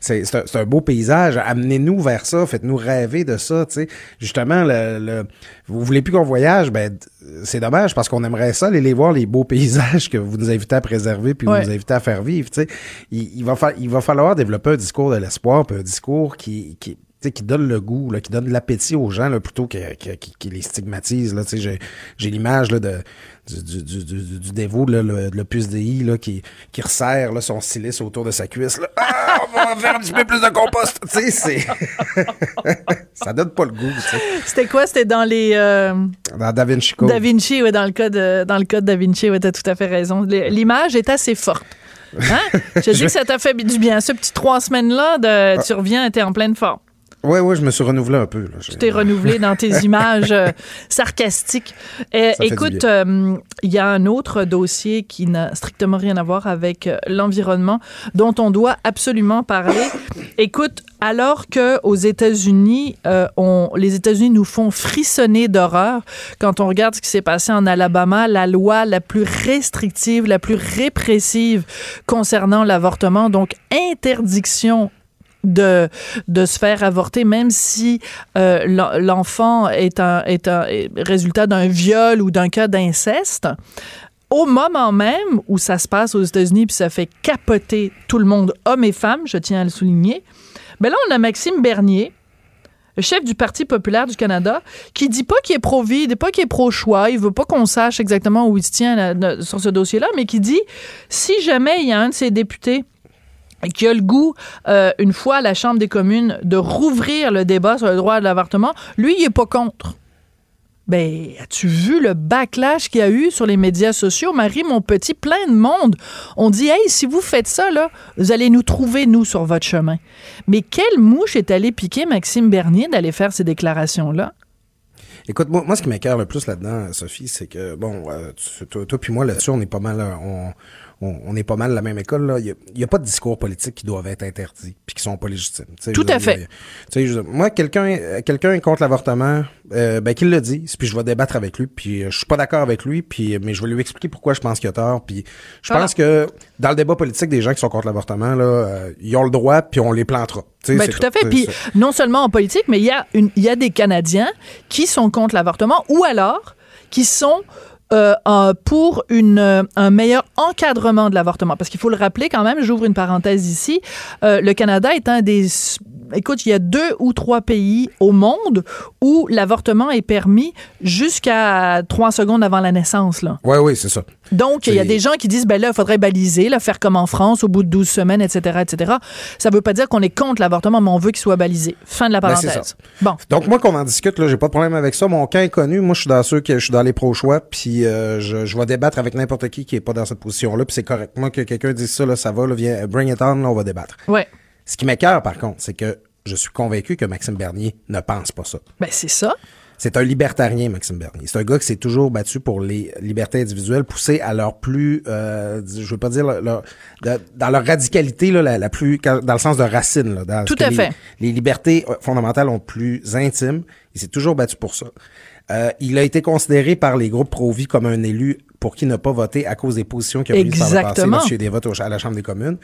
c'est, c'est un, c'est un beau paysage, amenez-nous vers ça, faites-nous rêver de ça, tu sais, justement, le, le- vous voulez plus qu'on voyage, ben, c'est dommage, parce qu'on aimerait ça, aller les voir, les beaux paysages que vous nous invitez à préserver, puis Ouais. vous nous invitez à faire vivre, tu sais, il, il va fa- il va falloir développer un discours de l'espoir, puis un discours qui, qui qui donne le goût, là, qui donne l'appétit aux gens là, plutôt que, que- les stigmatise. Là, j'ai, j'ai l'image là, de, du, du, du, du, dévot, là, le, le puce DI, là, qui, qui resserre là, son silice autour de sa cuisse. Là. Ah, on va faire un petit peu plus de compost. Tu sais, c'est... ça donne pas le goût. C'était quoi? C'était dans les... euh, Dans Da Vinci Code. Da Vinci, oui, dans le code, dans le code Da Vinci, oui, t'as tout à fait raison. L'image est assez forte. Hein? Je dis que ça t'a fait du bien. Ce petit trois semaines-là, de, tu reviens, t'es en pleine forme. Ouais, ouais, je me suis renouvelé un peu. Là. Tu t'es renouvelé dans tes images euh, sarcastiques. Euh, écoute, euh, il y a un autre dossier qui n'a strictement rien à voir avec l'environnement dont on doit absolument parler. Écoute, alors que aux États-Unis, on, les États-Unis nous font frissonner d'horreur quand on regarde ce qui s'est passé en Alabama, la loi la plus restrictive, la plus répressive concernant l'avortement, donc interdiction de, de se faire avorter, même si euh, l'en- l'enfant est un, est un résultat d'un viol ou d'un cas d'inceste. Au moment même où ça se passe aux États-Unis, puis ça fait capoter tout le monde, hommes et femmes, je tiens à le souligner, ben là, on a Maxime Bernier, chef du Parti populaire du Canada, qui dit pas qu'il est pro-vie, pas qu'il est pro-choix, il veut pas qu'on sache exactement où il se tient sur ce dossier-là, mais qui dit si jamais il y a un de ses députés qui a le goût, euh, une fois à la Chambre des communes, de rouvrir le débat sur le droit de l'avortement, lui, il est pas contre. Ben, as-tu vu le backlash qu'il y a eu sur les médias sociaux? Marie, mon petit, plein de monde? On dit, hey, si vous faites ça, là, vous allez nous trouver, nous, sur votre chemin. Mais quelle mouche est allée piquer Maxime Bernier d'aller faire ces déclarations-là? Écoute, moi, ce qui m'écœure le plus là-dedans, Sophie, c'est que, bon, euh, toi, toi puis moi, là-dessus, on est pas mal... euh, on, on est pas mal la même école. là. Il y a- pas de discours politiques qui doivent être interdits puis qui sont pas légitimes. Tout à dire, fait. a- dire, moi, quelqu'un euh, quelqu'un est contre l'avortement, euh, ben qu'il le dise, puis je vais débattre avec lui, puis euh, je suis pas d'accord avec lui, puis mais je vais lui expliquer pourquoi je pense qu'il a tort, puis je pense que dans le débat politique des gens qui sont contre l'avortement là, euh, ils ont le droit, puis on les plantera. Ben, tout à fait. Puis non seulement en politique, mais il y a une, il y a des Canadiens qui sont contre l'avortement ou alors qui sont euh, pour une, euh, un meilleur encadrement de l'avortement. Parce qu'il faut le rappeler quand même, j'ouvre une parenthèse ici, euh, le Canada est un des... Écoute, il y a deux ou trois pays au monde où l'avortement est permis jusqu'à trois secondes avant la naissance. Là. Ouais, oui, c'est ça. Donc, il y a des gens qui disent, ben là, il faudrait baliser, là, faire comme en France au bout de 12 semaines, etc., etc. Ça veut pas dire qu'on est contre l'avortement, mais on veut qu'il soit balisé. Fin de la Ben, parenthèse. ça. bon. Donc moi qu'on en discute là, j'ai pas de problème avec ça. Mon camp est connu. Moi je suis dans ceux que je suis dans les pro choix, puis euh, je, je vais débattre avec n'importe qui qui est pas dans cette position là, puis c'est correct. Moi que quelqu'un dise ça là, ça va là, viens bring it on, là, on va débattre. Ouais. Ce qui m'écœure par contre, c'est que je suis convaincu que Maxime Bernier ne pense pas ça. Ben, c'est ça. C'est un libertarien, Maxime Bernier. C'est un gars qui s'est toujours battu pour les libertés individuelles, poussé à leur plus, euh, je veux pas dire leur- leur- de- dans leur radicalité là, la, la plus, dans le sens de racine. Là, dans Tout à les- fait. Les libertés fondamentales ont plus intime. Il s'est toujours battu pour ça. Euh, il a été considéré par les groupes pro-vie comme un élu pour qui ne pas voter à cause des positions qu'il a prises par le passé des votes à la Chambre des communes.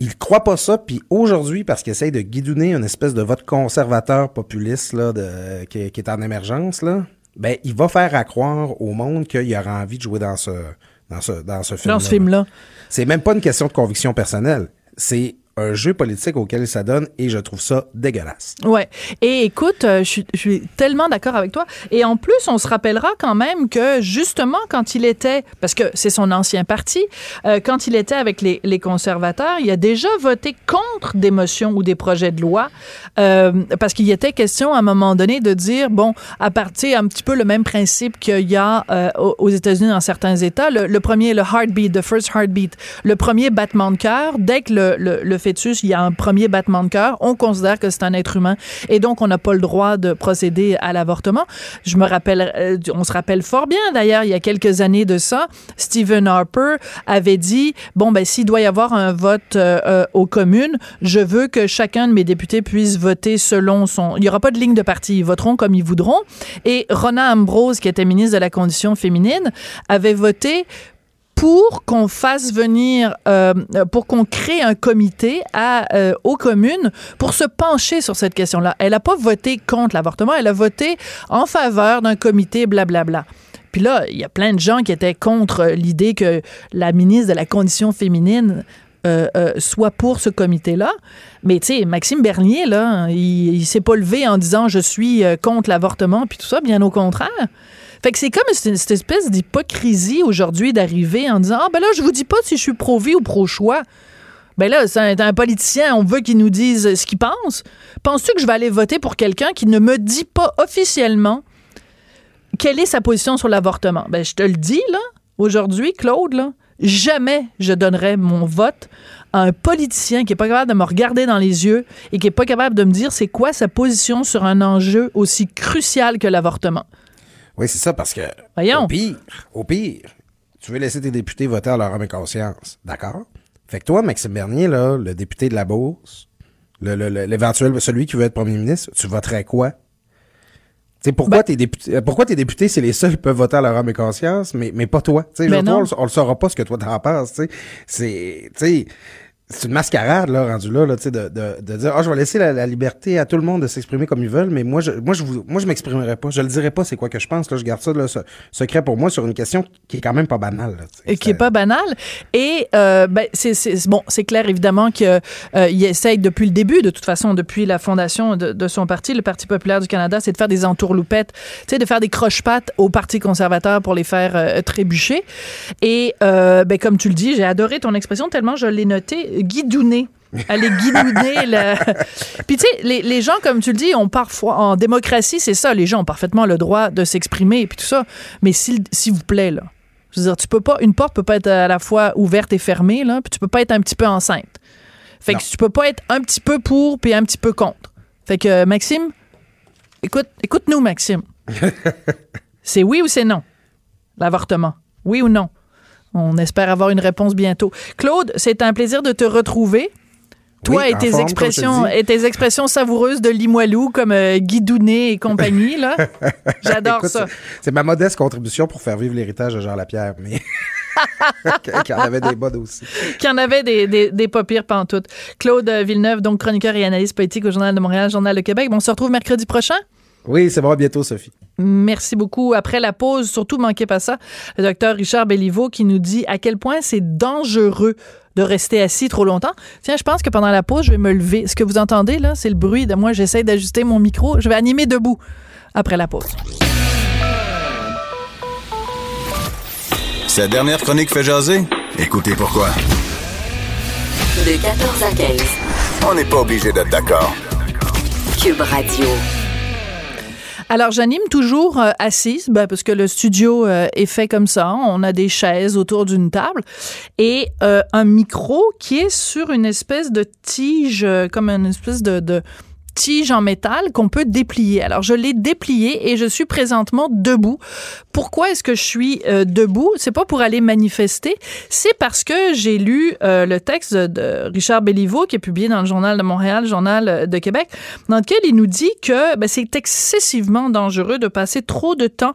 Il croit pas ça, puis aujourd'hui, parce qu'il essaye de guidonner une espèce de vote conservateur populiste là, de, qui, qui est en émergence, là, ben il va faire à croire au monde qu'il aura envie de jouer dans ce dans ce dans ce film. Dans ce film-là. C'est même pas une question de conviction personnelle. C'est un jeu politique auquel il s'adonne et je trouve ça dégueulasse. Ouais. Et écoute, euh, je suis- tellement d'accord avec toi. Et en plus, on se rappellera quand même que justement, quand il était, parce que c'est son ancien parti, euh, quand il était avec les, les conservateurs, il a déjà voté contre des motions ou des projets de loi, euh, parce qu'il était question à un moment donné de dire, bon, à partir un petit peu le même principe qu'il y a aux États-Unis dans certains États, le, le premier, le heartbeat, the first heartbeat, le premier battement de cœur, dès que le, le, le fœtus, il y a un premier battement de cœur, on considère que c'est un être humain et donc on n'a pas le droit de procéder à l'avortement. Je me rappelle, euh, on se rappelle fort bien d'ailleurs, il y a quelques années de ça, Stephen Harper avait dit, bon, ben s'il doit y avoir un vote euh, euh, aux communes, je veux que chacun de mes députés puisse voter selon son... Il n'y aura pas de ligne de parti, ils voteront comme ils voudront. Et Rona Ambrose, qui était ministre de la Condition féminine, avait voté pour qu'on fasse venir, euh, pour qu'on crée un comité à, euh, aux communes pour se pencher sur cette question-là. Elle n'a pas voté contre l'avortement, elle a voté en faveur d'un comité, blablabla. Puis là, il y a plein de gens qui étaient contre l'idée que la ministre de la Condition féminine euh, soit pour ce comité-là. Mais tu sais, Maxime Bernier, là, il, il s'est pas levé en disant je suis contre l'avortement, puis tout ça, bien au contraire. Fait que c'est comme cette, espèce d'hypocrisie aujourd'hui d'arriver en disant Ah, ben là, je vous dis pas si je suis pro-vie ou pro-choix. Ben là, c'est un, un politicien, on veut qu'il nous dise ce qu'il pense. Penses-tu que je vais aller voter pour quelqu'un qui ne me dit pas officiellement quelle est sa position sur l'avortement? Ben, je te le dis, là, aujourd'hui, Claude, là, jamais je donnerai mon vote à un politicien qui est pas capable de me regarder dans les yeux et qui est pas capable de me dire c'est quoi sa position sur un enjeu aussi crucial que l'avortement. Oui, c'est ça, parce que Voyons. au pire, au pire, tu veux laisser tes députés voter à leur âme et conscience. D'accord? Fait que toi, Maxime Bernier, là, le député de la Beauce, le- le- le- l'éventuel, celui qui veut être premier ministre, tu voterais quoi? Tu sais, pourquoi, Ben- tes députés, euh, pourquoi tes députés, c'est les seuls qui peuvent voter à leur âme et conscience, mais, mais pas toi? Tu sais, Ben genre, toi, non. on, le- on le saura pas ce que toi t'en penses, tu sais. C'est, tu sais, c'est une mascarade, là, rendu là, là, tu sais, de, de, de dire, ah, je vais laisser la, la liberté à tout le monde de s'exprimer comme ils veulent, mais moi, je, moi, je vous, moi, je m'exprimerai pas. Je le dirai pas, c'est quoi que je pense, là. Je garde ça, là, ce- secret pour moi sur une question qui est quand même pas banale, là, tu sais. Et qui est pas banal. Et euh, ben, c'est, c'est- bon, c'est clair évidemment que euh, il essaye depuis le début, de toute façon, depuis la fondation de, de son parti, le Parti populaire du Canada, c'est de faire des entourloupettes, tu sais, de faire des croche-pattes au Parti conservateur pour les faire euh, trébucher. Et euh, ben, comme tu le dis, j'ai adoré ton expression tellement je l'ai noté, guidouner. Aller guidouner le... Puis tu sais, les, les gens, comme tu le dis, ont parfois, en démocratie, c'est ça, les gens ont parfaitement le droit de s'exprimer et puis tout ça. Mais s'il s'il vous plaît, là, je veux dire, tu peux pas, une porte peut pas être à la fois ouverte et fermée, là, puis tu peux pas être un petit peu enceinte. Fait que Non. tu peux pas être un petit peu pour puis un petit peu contre. Fait que, Maxime, écoute, écoute-nous, Maxime. c'est oui ou c'est non? L'avortement? Oui ou non? On espère avoir une réponse bientôt. Claude, c'est un plaisir de te retrouver. Toi Oui, et tes forme, expressions te et tes expressions savoureuses de Limoilou comme euh, Guidounet et compagnie là. J'adore ça. c'est- ma modeste contribution pour faire vivre l'héritage de Jean Lapierre, mais qui en avait des bonnes aussi. Qu'il y en avait des, des, des pas pires pantoutes. Claude euh, Villeneuve, donc chroniqueur et analyste politique au Journal de Montréal, Journal de Québec. Bon, on se retrouve mercredi prochain. Oui, c'est bon, à bientôt, Sophie. Merci beaucoup. Après la pause, surtout manquez pas ça, le docteur Richard Belliveau qui nous dit à quel point c'est dangereux de rester assis trop longtemps. Tiens, je pense que pendant la pause, je vais me lever. Ce que vous entendez là, c'est le bruit de moi. J'essaie d'ajuster mon micro. Je vais animer debout après la pause. Cette dernière chronique fait jaser? Écoutez pourquoi. De 14 à 15. On n'est pas obligé d'être d'accord. Cube Radio. Alors, j'anime toujours euh, assise, ben, parce que le studio euh, est fait comme ça. On a des chaises autour d'une table et euh, un micro qui est sur une espèce de tige, comme une espèce de, de tige en métal qu'on peut déplier. Alors, je l'ai déplié et je suis présentement debout. Pourquoi est-ce que je suis euh, debout? C'est pas pour aller manifester, c'est parce que j'ai lu euh, le texte de Richard Belliveau qui est publié dans le Journal de Montréal, Journal de Québec, dans lequel il nous dit que ben, c'est excessivement dangereux de passer trop de temps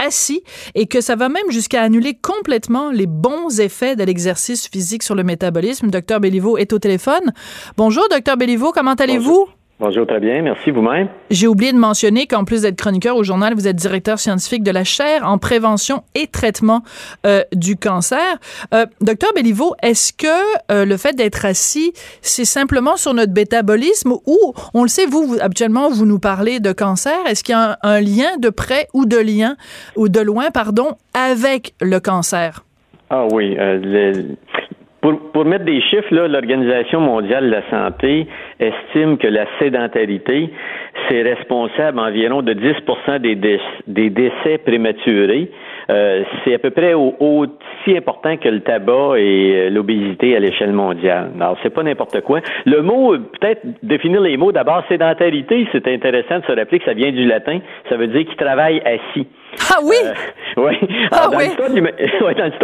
assis et que ça va même jusqu'à annuler complètement les bons effets de l'exercice physique sur le métabolisme. Docteur Belliveau est au téléphone. Bonjour, docteur Belliveau, comment allez-vous? Bonjour, très bien. Merci vous-même. J'ai oublié de mentionner qu'en plus d'être chroniqueur au journal, vous êtes directeur scientifique de la chaire en prévention et traitement euh, du cancer. Euh, docteur Belliveau, est-ce que euh, le fait d'être assis, c'est simplement sur notre métabolisme ou, on le sait, vous, vous habituellement, vous nous parlez de cancer. Est-ce qu'il y a un, un lien de près ou de lien, ou de loin, pardon, avec le cancer? Ah oui. euh, le- pour, pour mettre des chiffres, là, l'Organisation mondiale de la santé estime que la sédentarité, c'est responsable environ de 10 des, dé- des décès prématurés. Euh, c'est à peu près au- aussi important que le tabac et euh, l'obésité à l'échelle mondiale. Alors, c'est pas n'importe quoi. Le mot, euh, peut-être définir les mots. D'abord, sédentarité, c'est intéressant de se rappeler que ça vient du latin. Ça veut dire qu'il travaille assis. Ah oui? oui. Ah Alors, dans oui? l'histoire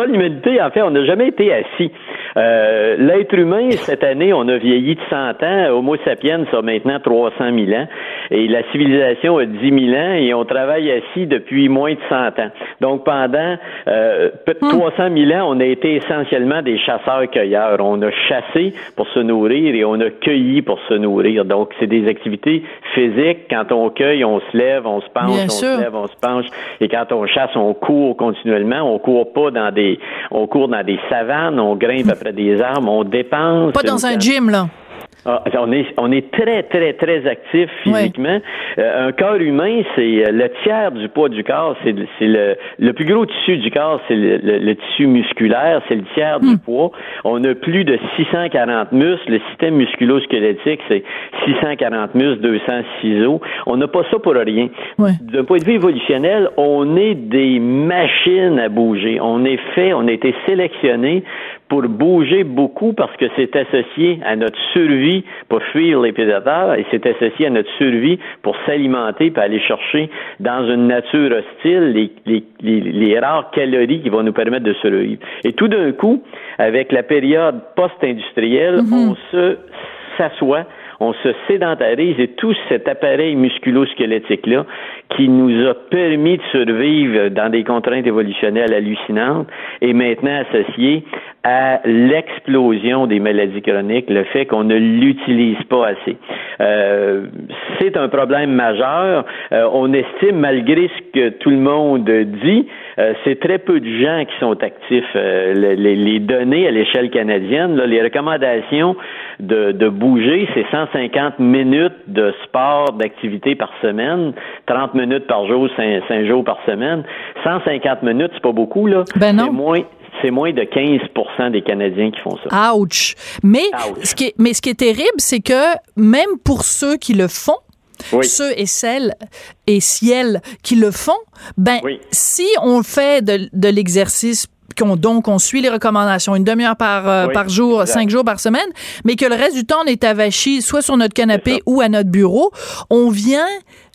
de l'humanité, en fait, on n'a jamais été assis. Euh, L'être humain, cette année, on a vieilli de 100 ans. Homo sapiens a maintenant 300 000 ans. Et la civilisation a 10 000 ans et on travaille assis depuis moins de 100 ans. Donc, pendant euh, peu- 300 000 ans, on a été essentiellement des chasseurs-cueilleurs. On a chassé pour se nourrir et on a cueilli pour se nourrir. Donc, c'est des activités physiques. Quand on cueille, on se lève, on se penche, Bien on sûr. se lève, on se penche. Et quand on chasse, on court continuellement. On court pas dans des, on court dans des savanes, on grimpe après des arbres, on dépense. Pas dans un gym, là. Ah, on est on est très très très actif physiquement. Euh, un corps humain, c'est euh, le tiers du poids du corps. C'est le- c'est le le plus gros tissu du corps, c'est le, le- le tissu musculaire, c'est le tiers du poids. On a plus de 640 muscles. Le système musculo-squelettique, c'est 640 muscles, 200 ciseaux. On n'a pas ça pour rien. D'un point de vue évolutionnel, on est des machines à bouger. On est fait, on a été sélectionné pour bouger beaucoup parce que c'est associé à notre survie pour fuir les prédateurs et c'est associé à notre survie pour s'alimenter pour aller chercher dans une nature hostile les, les, les, les rares calories qui vont nous permettre de survivre. Et tout d'un coup, avec la période post-industrielle, on se s'assoit on se sédentarise et tout cet appareil musculo-squelettique-là qui nous a permis de survivre dans des contraintes évolutionnelles hallucinantes est maintenant associé à l'explosion des maladies chroniques, le fait qu'on ne l'utilise pas assez. Euh, c'est un problème majeur. Euh, on estime, malgré ce que tout le monde dit, euh, c'est très peu de gens qui sont actifs. Euh, le- les, les données à l'échelle canadienne, là, les recommandations de, de bouger, c'est 150 minutes de sport, d'activité par semaine, 30 minutes par jour, 5, jours par semaine. 150 minutes, c'est pas beaucoup, là. Ben non. C'est moins, c'est moins de 15% des Canadiens qui font ça. Ouch! Mais, Ce, qui est, mais ce qui est terrible, c'est que même pour ceux qui le font, Oui. ceux et celles et ciels qui le font, ben, si on fait de, de l'exercice qu'on donc on suit les recommandations une demi-heure par euh, Oui, par jour, exact. cinq jours par semaine, mais que le reste du temps on est avachi soit sur notre canapé ou à notre bureau, on vient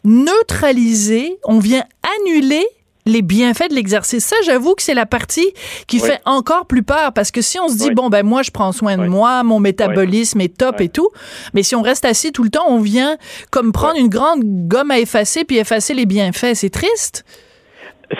neutraliser, on vient annuler les bienfaits de l'exercice. Ça, j'avoue que c'est la partie qui Oui. fait encore plus peur parce que si on se dit, Oui. bon, ben moi, je prends soin de Oui. moi, mon métabolisme est top et tout, mais si on reste assis tout le temps, on vient comme prendre une grande gomme à effacer puis effacer les bienfaits. C'est triste.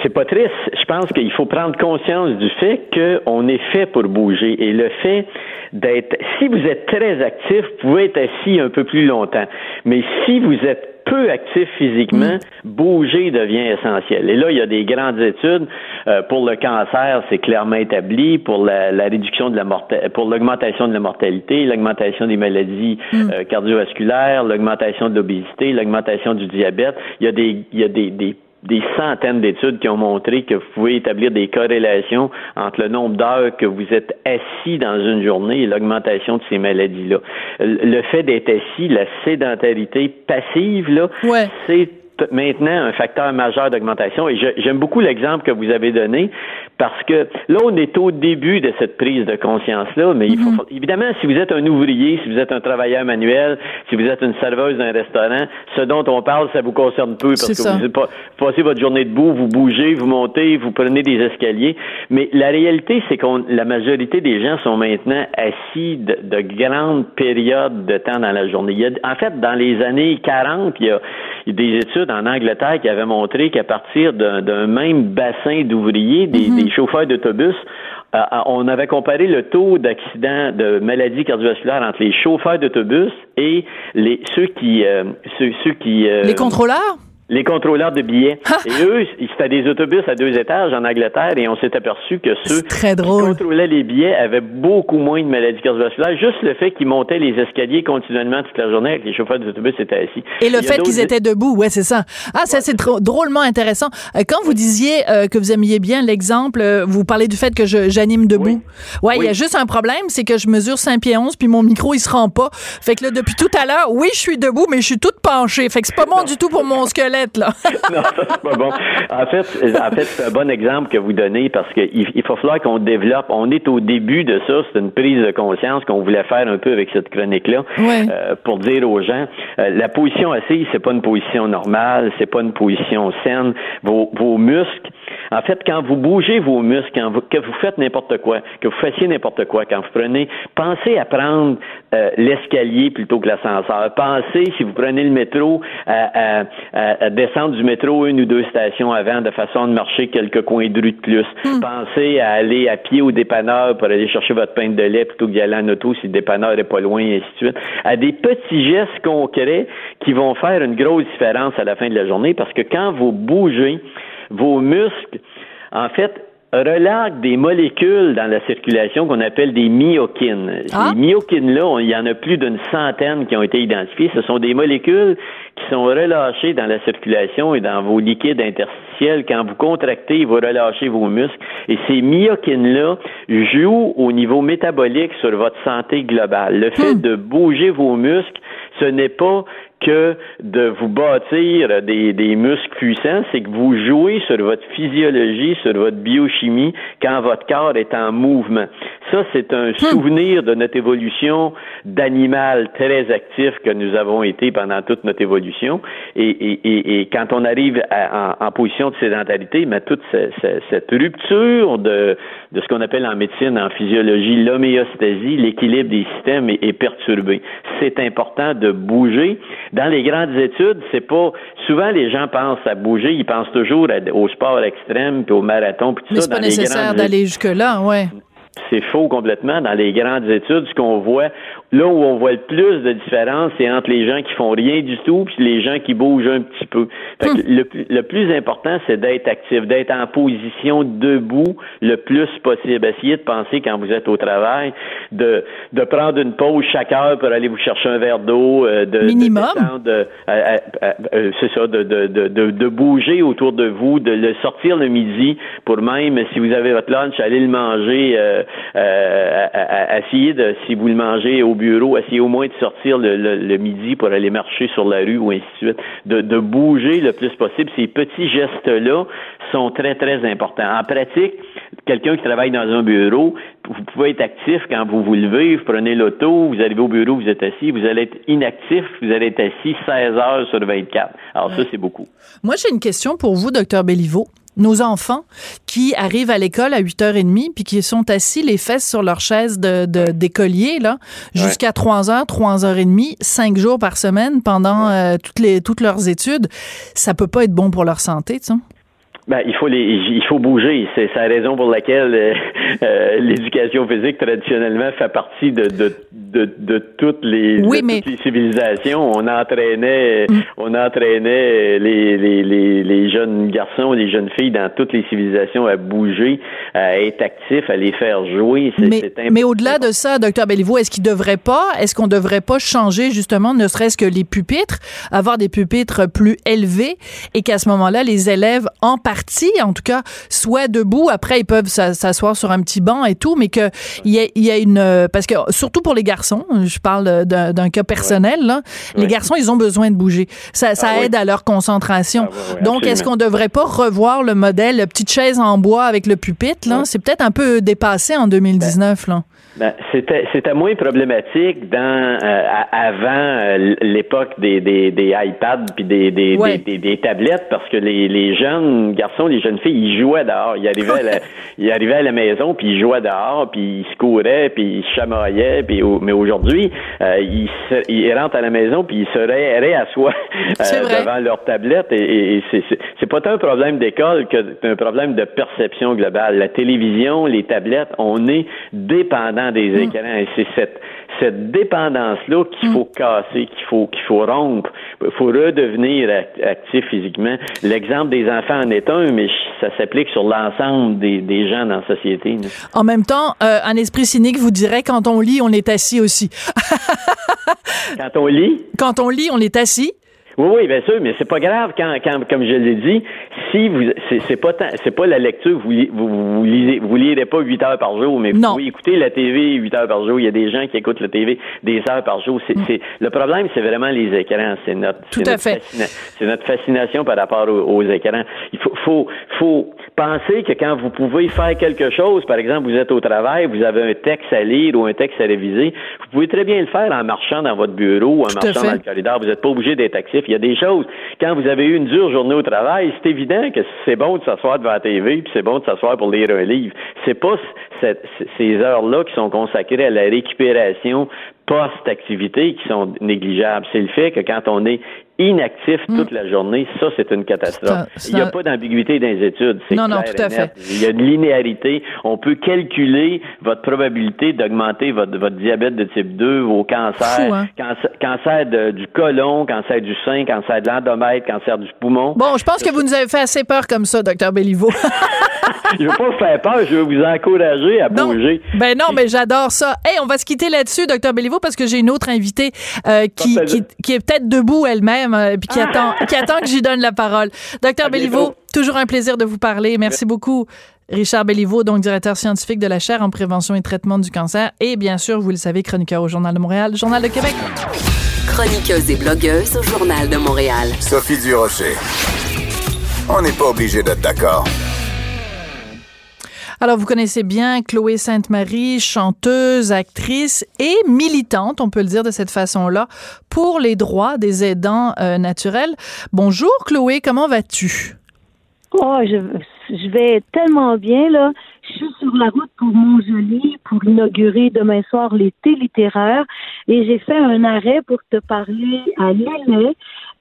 C'est pas triste. Je pense qu'il faut prendre conscience du fait qu'on est fait pour bouger. Et le fait d'être, si vous êtes très actif, vous pouvez être assis un peu plus longtemps. Mais si vous êtes peu actif physiquement, bouger devient essentiel. Et là, il y a des grandes études euh, pour le cancer, c'est clairement établi pour la, la réduction de la mortalité, pour l'augmentation de la mortalité, l'augmentation des maladies euh, cardiovasculaires, l'augmentation de l'obésité, l'augmentation du diabète. Il y a des, il y a des, des des centaines d'études qui ont montré que vous pouvez établir des corrélations entre le nombre d'heures que vous êtes assis dans une journée et l'augmentation de ces maladies-là. Le fait d'être assis, la sédentarité passive, là, Ouais. c'est maintenant un facteur majeur d'augmentation. Et j'aime beaucoup l'exemple que vous avez donné parce que là, on est au début de cette prise de conscience-là, mais il Mhm. faut, évidemment, si vous êtes un ouvrier, si vous êtes un travailleur manuel, si vous êtes une serveuse d'un restaurant, ce dont on parle, ça vous concerne peu parce que ça. vous, pas- vous passez votre journée debout, vous bougez, vous montez, vous prenez des escaliers. Mais la réalité, c'est qu'on la majorité des gens sont maintenant assis de, de grandes périodes de temps dans la journée. Il y a, en fait, dans les années 40, il y a, il y a des études en Angleterre qui avaient montré qu'à partir d'un même bassin d'ouvriers, des, des chauffeurs d'autobus, euh, euh, on avait comparé le taux d'accidents de maladies cardiovasculaires entre les chauffeurs d'autobus et les ceux qui euh, ceux, ceux qui euh, Les contrôleurs? Les contrôleurs de billets. et eux, c'était des autobus à deux étages en Angleterre et on s'est aperçu que ceux qui contrôlaient les billets avaient beaucoup moins de maladies cardiovasculaires. Juste le fait qu'ils montaient les escaliers continuellement toute la journée avec les chauffeurs d'autobus étaient assis. Et le fait qu'ils étaient debout, ouais, c'est ça. Ah, ça, c'est drô- drôlement intéressant. Euh, Quand vous disiez euh, que vous aimiez bien l'exemple, euh, vous parlez du fait que j'anime debout. Ouais, il y a Oui. juste un problème, c'est que je mesure 5 pieds 11 puis mon micro, il se rend pas. Fait que là, depuis tout à l'heure, oui, je suis debout, mais je suis toute penchée. Fait que c'est pas bon du tout pour mon squelette, là. non, ça, c'est pas bon. En fait, en fait, c'est un bon exemple que vous donnez parce qu'il il faut falloir qu'on développe. On est au début de ça. C'est une prise de conscience qu'on voulait faire un peu avec cette chronique-là Ouais. euh, pour dire aux gens euh, la position assise, c'est pas une position normale, c'est pas une position saine. Vos, vos muscles. En fait, quand vous bougez vos muscles, quand vous, que vous faites n'importe quoi, que vous fassiez n'importe quoi, quand vous prenez, pensez à prendre euh, l'escalier plutôt que l'ascenseur. Pensez, si vous prenez le métro, à, à- à- à descendre du métro une ou deux stations avant de façon de marcher quelques coins de rue de plus. Pensez à aller à pied au dépanneur pour aller chercher votre pain de lait plutôt que d'y aller en auto si le dépanneur est pas loin, et ainsi de suite. À des petits gestes concrets qui vont faire une grosse différence à la fin de la journée parce que quand vous bougez, vos muscles, en fait, relâchent des molécules dans la circulation qu'on appelle des myokines. Ah. Ces myokines-là, il y en a plus d'une centaine qui ont été identifiées. Ce sont des molécules qui sont relâchées dans la circulation et dans vos liquides interstitiels. Quand vous contractez, vous relâchez vos muscles. Et ces myokines-là jouent au niveau métabolique sur votre santé globale. Le fait de bouger vos muscles, ce n'est pas que de vous bâtir des, des muscles puissants, c'est que vous jouez sur votre physiologie, sur votre biochimie quand votre corps est en mouvement. Ça, c'est un souvenir de notre évolution d'animal très actif que nous avons été pendant toute notre évolution. Et, et, et, et quand on arrive à- en, en position de sédentarité, mais toute ce- ce- cette rupture de, de ce qu'on appelle en médecine, en physiologie, l'homéostasie, l'équilibre des systèmes est, est perturbé. C'est important de bouger. Dans les grandes études, c'est pas souvent les gens pensent à bouger, ils pensent toujours à- au sport extrême puis au marathon puis tout Mais ça. c'est pas nécessaire d'aller jusque-là, ouais. C'est faux complètement. Dans les grandes études, ce qu'on voit, là où on voit le plus de différence, c'est entre les gens qui font rien du tout puis les gens qui bougent un petit peu. Fait que le, plus- le plus important, c'est d'être actif, d'être en position debout le plus possible. Essayez de penser quand vous êtes au travail, de, de prendre une pause chaque heure pour aller vous chercher un verre d'eau, euh, de, de Minimum. descendre, euh, euh, c'est ça, de, de, de, de, de bouger autour de vous, de le sortir le midi pour même, si vous avez votre lunch, aller le manger, euh, euh, à- à- à- essayez de, si vous le mangez au bureau, essayez au moins de sortir le, le, le midi pour aller marcher sur la rue ou ainsi de suite, de, de bouger le plus possible. Ces petits gestes-là sont très, très importants. En pratique, quelqu'un qui travaille dans un bureau, vous pouvez être actif quand vous vous levez, vous prenez l'auto, vous arrivez au bureau, vous êtes assis, vous allez être inactif, vous allez être assis 16 heures sur 24. Alors ça, c'est beaucoup. Moi, j'ai une question pour vous, docteur Béliveau. Nos enfants qui arrivent à l'école à 8h30 puis qui sont assis les fesses sur leur chaise de, d'écolier là jusqu'à 3h, 3h30, 5 jours par semaine pendant euh, toutes les toutes leurs études, ça peut pas être bon pour leur santé, tu sais. Ben, il faut les, il faut bouger. C'est la raison pour laquelle euh, euh, l'éducation physique traditionnellement fait partie de, de, de, de toutes les, toutes les civilisations. On entraînait, mm. on entraînait les, les, les, les, jeunes garçons, les jeunes filles dans toutes les civilisations à bouger, à être actifs, à les faire jouer. Mais, mais au-delà de ça, docteur Belliveau, est-ce qu'il devrait pas, est-ce qu'on devrait pas changer justement, ne serait-ce que les pupitres, avoir des pupitres plus élevés et qu'à ce moment-là, les élèves en partie, en tout cas, soit debout. Après, ils peuvent s'asseoir sur un petit banc et tout, mais que il y a, y a, une parce que surtout pour les garçons, je parle d'un cas personnel. Là, Les garçons, ils ont besoin de bouger. Ça, ça ah aide à leur concentration. Ah Donc, est-ce qu'on devrait pas revoir le modèle, la petite chaise en bois avec le pupitre là? C'est peut-être un peu dépassé en 2019 là. Ben, c'était c'était moins problématique dans euh, avant euh, l'époque des, des, des iPads puis des des, des, des, tablettes parce que les, les jeunes garçons, les jeunes filles, ils jouaient dehors. Ils arrivaient à la, ils arrivaient à la maison puis ils jouaient dehors puis ils se couraient puis ils se chamaillaient puis mais aujourd'hui euh, ils, ils rentrent à la maison puis ils se réassoient devant leur tablette et, et c'est c'est pas tant un problème d'école que un problème de perception globale. La télévision, les tablettes, on est dépendant des mm. écrans. Et c'est cette, cette dépendance-là qu'il mm. faut casser, qu'il faut, qu'il faut rompre. Il faut redevenir actif physiquement. L'exemple des enfants en est un, mais ça s'applique sur l'ensemble des, des, gens dans la société. En même temps, euh, un esprit cynique vous dirait quand on lit, on est assis aussi. quand on lit? Quand on lit, on est assis? Oui, oui, bien sûr, mais c'est pas grave quand, quand comme je l'ai dit, si vous, c'est pas c'est pas la lecture, vous, vous, vous lisez, vous lirez pas huit heures par jour, mais vous pouvez écouter la TV huit heures par jour. Il y a des gens qui écoutent la TV des heures par jour. C'est, mm. le problème, c'est vraiment les écrans. C'est notre, c'est notre fascination par rapport aux, écrans. Il faut, faut, faut penser que quand vous pouvez faire quelque chose, par exemple, vous êtes au travail, vous avez un texte à lire ou un texte à réviser, vous pouvez très bien le faire en marchant dans votre bureau ou en marchant dans le corridor. Vous n'êtes pas obligé d'être actif. Il y a des choses. Quand vous avez eu une dure journée au travail, c'est évident que c'est bon de s'asseoir devant la TV, puis c'est bon de s'asseoir pour lire un livre. C'est pas ces heures-là qui sont consacrées à la récupération post-activité qui sont négligeables. C'est le fait que quand on est inactif hmm. toute la journée, ça, c'est une catastrophe. Il n'y a pas d'ambiguïté dans les études. Non, non, tout à fait. Il y a une linéarité. On peut calculer votre probabilité d'augmenter votre, votre diabète de type 2, vos cancers, hein? cancer, du côlon, cancer du sein, cancer de l'endomètre, cancer du poumon. Bon, je pense que vous nous avez fait assez peur comme ça, docteur Béliveau. je veux pas vous faire peur, je veux vous encourager à bouger. Ben non, mais j'adore ça. Hey, on va se quitter là-dessus, docteur Béliveau, parce que j'ai une autre invitée euh, qui, qui, qui, est peut-être debout elle-même, euh, puis qui ah. attend, qui attend que j'y donne la parole. Docteur Béliveau, toujours un plaisir de vous parler. Merci beaucoup. Richard Béliveau, donc directeur scientifique de la chaire en prévention et traitement du cancer, et bien sûr, vous le savez, chroniqueur au Journal de Montréal, Journal de Québec. Chroniqueuse et blogueuse au Journal de Montréal. Sophie Durocher. On n'est pas obligé d'être d'accord. Alors, vous connaissez bien Chloé Sainte-Marie, chanteuse, actrice et militante, on peut le dire de cette façon-là, pour les droits des aidants euh, naturels. Bonjour Chloé, comment vas-tu? Oh, je, vais tellement bien, là. Je suis sur la route pour Montjoli pour inaugurer demain soir l'été littéraire et j'ai fait un arrêt pour te parler à Lille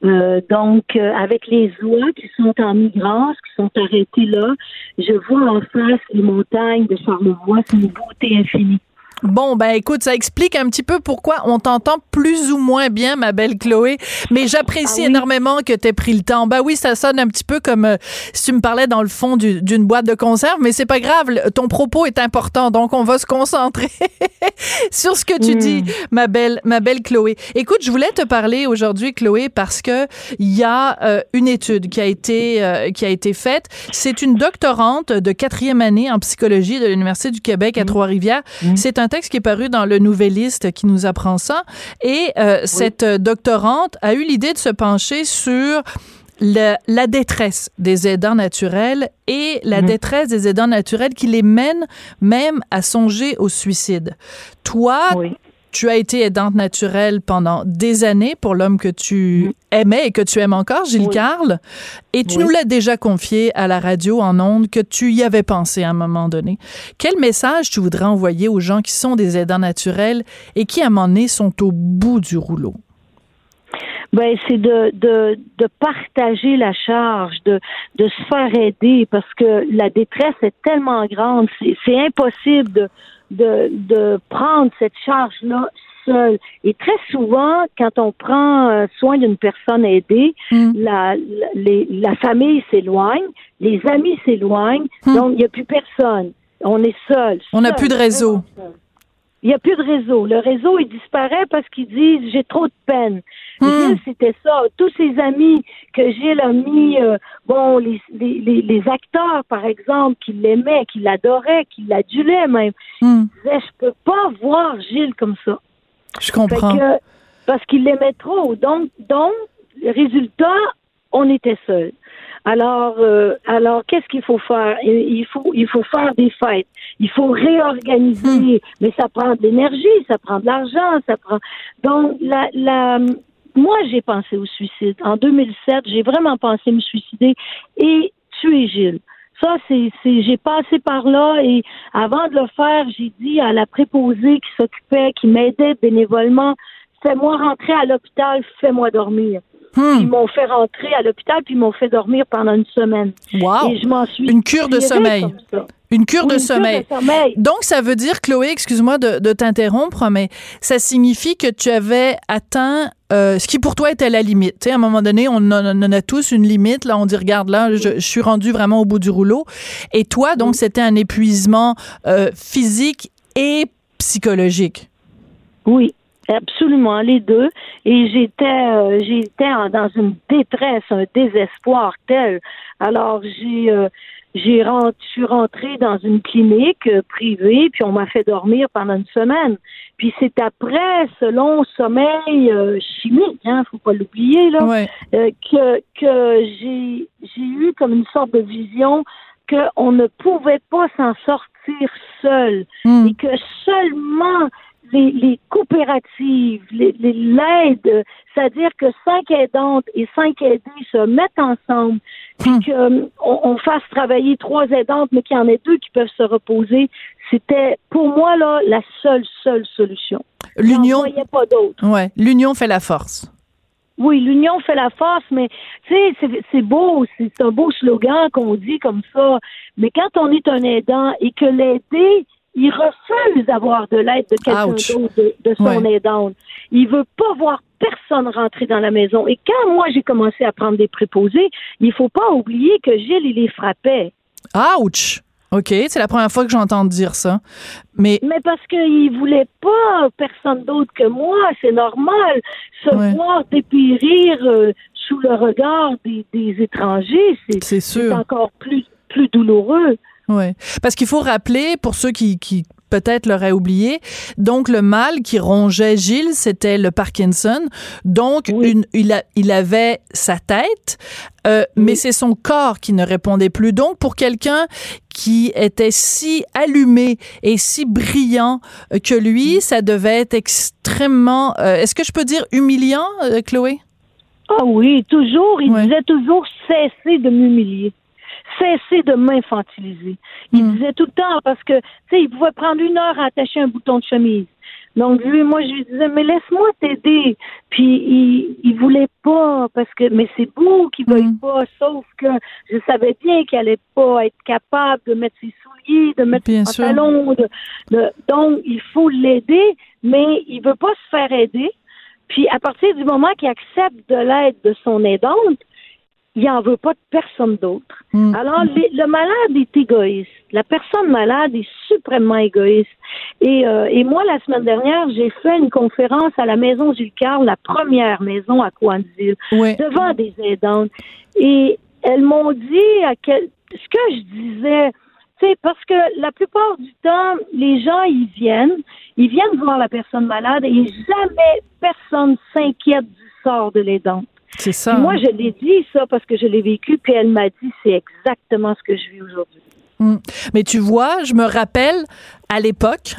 euh, donc, euh, avec les oies qui sont en migrance, qui sont arrêtées là, je vois en face les montagnes de Charlevoix, c'est une beauté infinie. Bon, ben écoute, ça explique un petit peu pourquoi on t'entend plus ou moins bien, ma belle Chloé. Mais j'apprécie ah énormément que tu aies pris le temps. Ben oui, ça sonne un petit peu comme euh, si tu me parlais dans le fond d'une boîte de conserve, mais c'est pas grave. Ton propos est important, donc on va se concentrer sur ce que tu dis, hmm. ma belle, ma belle Chloé. Écoute, je voulais te parler aujourd'hui, Chloé, parce que il y a euh, une étude qui a été euh, qui a été faite. C'est une doctorante de quatrième année en psychologie de l'université du Québec à hmm. Trois-Rivières. Hmm. C'est un texte qui est paru dans le Nouvelliste qui nous apprend ça. Et euh, cette doctorante a eu l'idée de se pencher sur la détresse des aidants naturels et la mhm. détresse des aidants naturels qui les mènent même à songer au suicide. Toi, tu as été aidante naturelle pendant des années pour l'homme que tu aimais et que tu aimes encore, Gilles Carle. Et tu nous l'as déjà confié à la radio en ondes que tu y avais pensé à un moment donné. Quel message tu voudrais envoyer aux gens qui sont des aidants naturels et qui, à un moment donné, sont au bout du rouleau? ben c'est de, de, de partager la charge, de, de se faire aider parce que la détresse est tellement grande, c'est impossible de, de, de prendre cette charge-là seul. Et très souvent, quand on prend euh, soin d'une personne aidée, mm. la, la, la famille s'éloigne, les amis s'éloignent, mm. donc il n'y a plus personne. On est seul. On n'a plus de réseau. Il n'y a plus de réseau. Le réseau, il disparaît parce qu'ils disent j'ai trop de peine. Hmm. c'était ça. Tous ses amis que Gilles a mis, euh, bon, les, les, les, acteurs, par exemple, qui l'aimaient, qui l'adoraient, qui l'adulaient même, hmm. disaient je peux pas voir Gilles comme ça. Je comprends. parce qu'il l'aimait trop. Donc, donc, résultat, on était seuls. Alors, euh, alors qu'est-ce qu'il faut faire? Il faut, il faut faire des fêtes. Il faut réorganiser, hmm. mais ça prend de l'énergie, ça prend de l'argent, ça prend. Donc, la, la, moi, j'ai pensé au suicide. En 2007, j'ai vraiment pensé me suicider et tuer Gilles. Ça, c'est, j'ai passé par là et avant de le faire, j'ai dit à la préposée qui s'occupait, qui m'aidait bénévolement, fais-moi rentrer à l'hôpital, fais-moi dormir. Hmm. Ils m'ont fait rentrer à l'hôpital puis ils m'ont fait dormir pendant une semaine. Wow. Et je m'en suis une cure de sommeil. Une cure, de, sommeil. Donc, ça veut dire, Chloé, excuse-moi de, t'interrompre, mais ça signifie que tu avais atteint euh, ce qui pour toi était la limite. Tu sais, à un moment donné, on en, on a tous une limite. Là, on dit, regarde, là, je, suis rendu vraiment au bout du rouleau. Et toi, donc, c'était un épuisement euh, physique et psychologique. Oui, Absolument, les deux. Et j'étais, euh, j'étais dans une détresse, un désespoir tel. Alors j'ai, euh, j'ai je suis rentrée dans une clinique euh, privée, puis on m'a fait dormir pendant une semaine. Puis c'est après ce long sommeil chimique, hein, faut pas l'oublier là, que que j'ai j'ai eu comme une sorte de vision qu'on ne pouvait pas s'en sortir seul hmm. et que seulement les, coopératives, l'aide, c'est-à-dire que cinq aidantes et cinq aidés se mettent ensemble, puis hmm. qu'on on fasse travailler trois aidantes, mais qu'il y en ait deux qui peuvent se reposer, c'était pour moi là la seule seule solution. L'union. Pas d'autre. Ouais, l'union fait la force. Oui, l'union fait la force, mais tu sais, c'est beau, c'est un beau slogan qu'on dit comme ça. Mais quand on est un aidant et que l'aider il refuse d'avoir de l'aide de quelqu'un d'autre, de, son aidante. Il veut pas voir personne rentrer dans la maison. Et quand moi j'ai commencé à prendre des préposés, il faut pas oublier que Gilles, il les frappait. Ouch! OK, c'est la première fois que j'entends dire ça. Mais Mais parce qu'il voulait pas personne d'autre que moi, c'est normal. Se voir dépérir euh, sous le regard des, étrangers, c'est encore plus, plus douloureux. Oui, parce qu'il faut rappeler, pour ceux qui, qui peut-être l'auraient oublié. Donc, le mal qui rongeait Gilles, c'était le Parkinson. Donc, une, il, a, il avait sa tête, euh, mais c'est son corps qui ne répondait plus. Donc, pour quelqu'un qui était si allumé et si brillant euh, que lui, ça devait être extrêmement, euh, est-ce que je peux dire humiliant, Chloé? Ah oui, toujours. Il disait toujours cesser de m'humilier cesser de m'infantiliser. Il hmm. disait tout le temps parce que, tu sais, il pouvait prendre une heure à attacher un bouton de chemise. Donc lui, moi, je lui disais, mais laisse-moi t'aider. Puis il, il voulait pas parce que, mais c'est beau qu'il veuille hmm. pas. Sauf que je savais bien qu'il allait pas être capable de mettre ses souliers, de mettre ses pantalons. De, donc il faut l'aider, mais il veut pas se faire aider. Puis à partir du moment qu'il accepte de l'aide de son aidante, il n'en veut pas de personne d'autre. Mm. Alors, le malade est égoïste. La personne malade est suprêmement égoïste. Et, euh, et moi, la semaine dernière, j'ai fait une conférence à la Maison Gilles Carle, la première maison à Coansville, devant des aidantes. Et elles m'ont dit à quel, ce que je disais, parce que la plupart du temps, les gens, ils viennent, ils viennent voir la personne malade et jamais personne s'inquiète du sort de l'aidante. C'est ça. moi, je l'ai dit ça parce que je l'ai vécu, puis elle m'a dit c'est exactement ce que je vis aujourd'hui. Mm. Mais tu vois, je me rappelle à l'époque,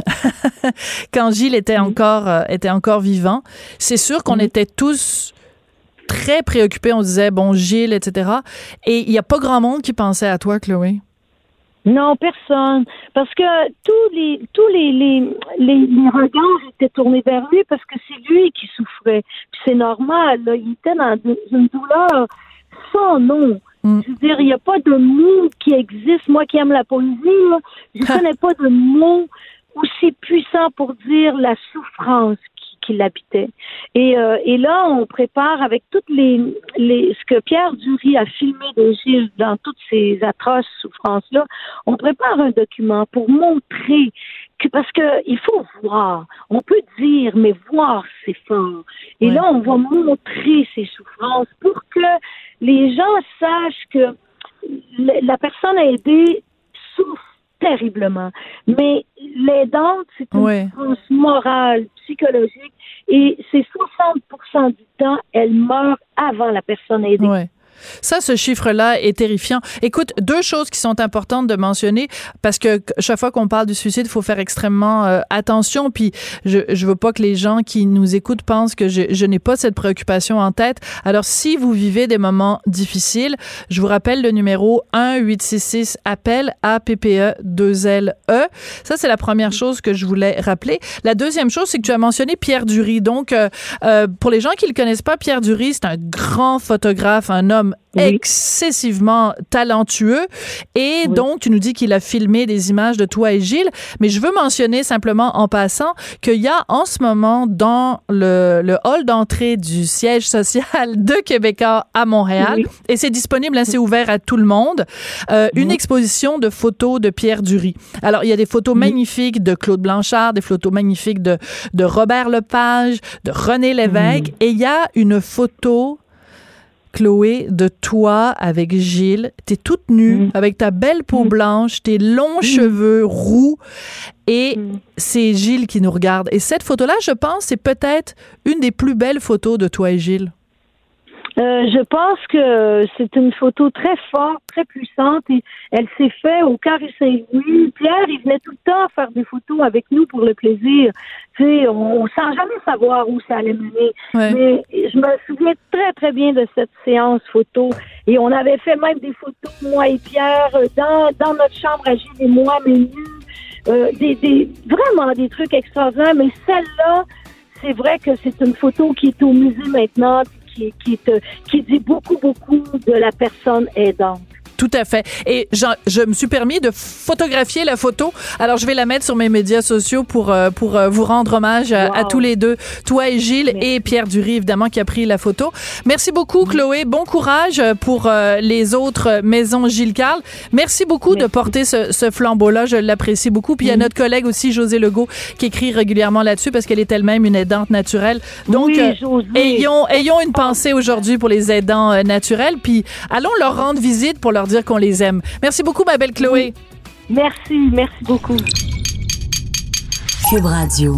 quand Gilles était encore euh, était encore vivant, c'est sûr qu'on était tous très préoccupés. On disait bon Gilles, etc. Et il n'y a pas grand monde qui pensait à toi, Chloé. Non, personne. Parce que tous les tous les, les, les, regards étaient tournés vers lui parce que c'est lui qui souffrait. Puis c'est normal, là. il était dans une douleur sans nom. Mm. Je veux dire, il n'y a pas de mots qui existe. Moi qui aime la poésie, je ne connais pas de mots aussi puissants pour dire la souffrance qui, l'habitait. Et, euh, et là, on prépare avec toutes les, les ce que Pierre Dury a filmé de Gilles dans toutes ces atroces souffrances-là, on prépare un document pour montrer que parce que il faut voir. On peut dire, mais voir, c'est fort. Et là, on va montrer ces souffrances pour que les gens sachent que la personne aidée souffre terriblement. Mais l'aidante, c'est une souffrance morale, psychologique, et c'est 60% du temps, elle meurt avant la personne aidée. Ça, ce chiffre-là est terrifiant. Écoute, deux choses qui sont importantes de mentionner parce que chaque fois qu'on parle du suicide, il faut faire extrêmement euh, attention. Puis je, je veux pas que les gens qui nous écoutent pensent que je, n'ai pas cette préoccupation en tête. Alors, si vous vivez des moments difficiles, je vous rappelle le numéro 1-866 appel APPE 2LE. Ça, c'est la première chose que je voulais rappeler. La deuxième chose, c'est que tu as mentionné Pierre Dury. Donc, euh, euh, pour les gens qui le connaissent pas, Pierre Dury, c'est un grand photographe, un homme excessivement talentueux. Et donc, tu nous dis qu'il a filmé des images de toi et Gilles. Mais je veux mentionner simplement en passant qu'il y a en ce moment dans le, le hall d'entrée du siège social de Québécois à Montréal, et c'est disponible, hein, c'est ouvert à tout le monde, euh, une exposition de photos de Pierre Dury. Alors, il y a des photos magnifiques de Claude Blanchard, des photos magnifiques de, de Robert Lepage, de René Lévesque, et il y a une photo Chloé, de toi avec Gilles. T'es toute nue, mm. avec ta belle peau mm. blanche, tes longs mm. cheveux roux, et c'est Gilles qui nous regarde. Et cette photo-là, je pense, c'est peut-être une des plus belles photos de toi et Gilles. Euh, je pense que c'est une photo très forte, très puissante et elle s'est faite au Carré Saint-Louis. Pierre, il venait tout le temps faire des photos avec nous pour le plaisir. Tu sais, on, sans jamais savoir où ça allait mener. Mais je me souviens très, très bien de cette séance photo. Et on avait fait même des photos, moi et Pierre, dans, dans notre chambre à Gilles et moi, mais nus. Euh, des, des, vraiment des trucs extraordinaires. Mais celle-là, c'est vrai que c'est une photo qui est au musée maintenant, qui, qui, te, qui dit beaucoup, beaucoup de la personne aidante. Tout à fait. Et je me suis permis de photographier la photo. Alors, je vais la mettre sur mes médias sociaux pour, euh, pour euh, vous rendre hommage à, tous les deux, toi et Gilles et Pierre Dury, évidemment, qui a pris la photo. Merci beaucoup, Chloé. Bon courage pour euh, les autres maisons Gilles Carle. Merci beaucoup de porter ce, ce flambeau-là. Je l'apprécie beaucoup. Puis il y a notre collègue aussi, José Legault, qui écrit régulièrement là-dessus parce qu'elle est elle-même une aidante naturelle. Donc, ayons, ayons une pensée aujourd'hui pour les aidants naturels. Puis allons leur rendre visite pour leur dire qu'on les aime. Merci beaucoup, ma belle Chloé. Merci, merci beaucoup. Cube Radio.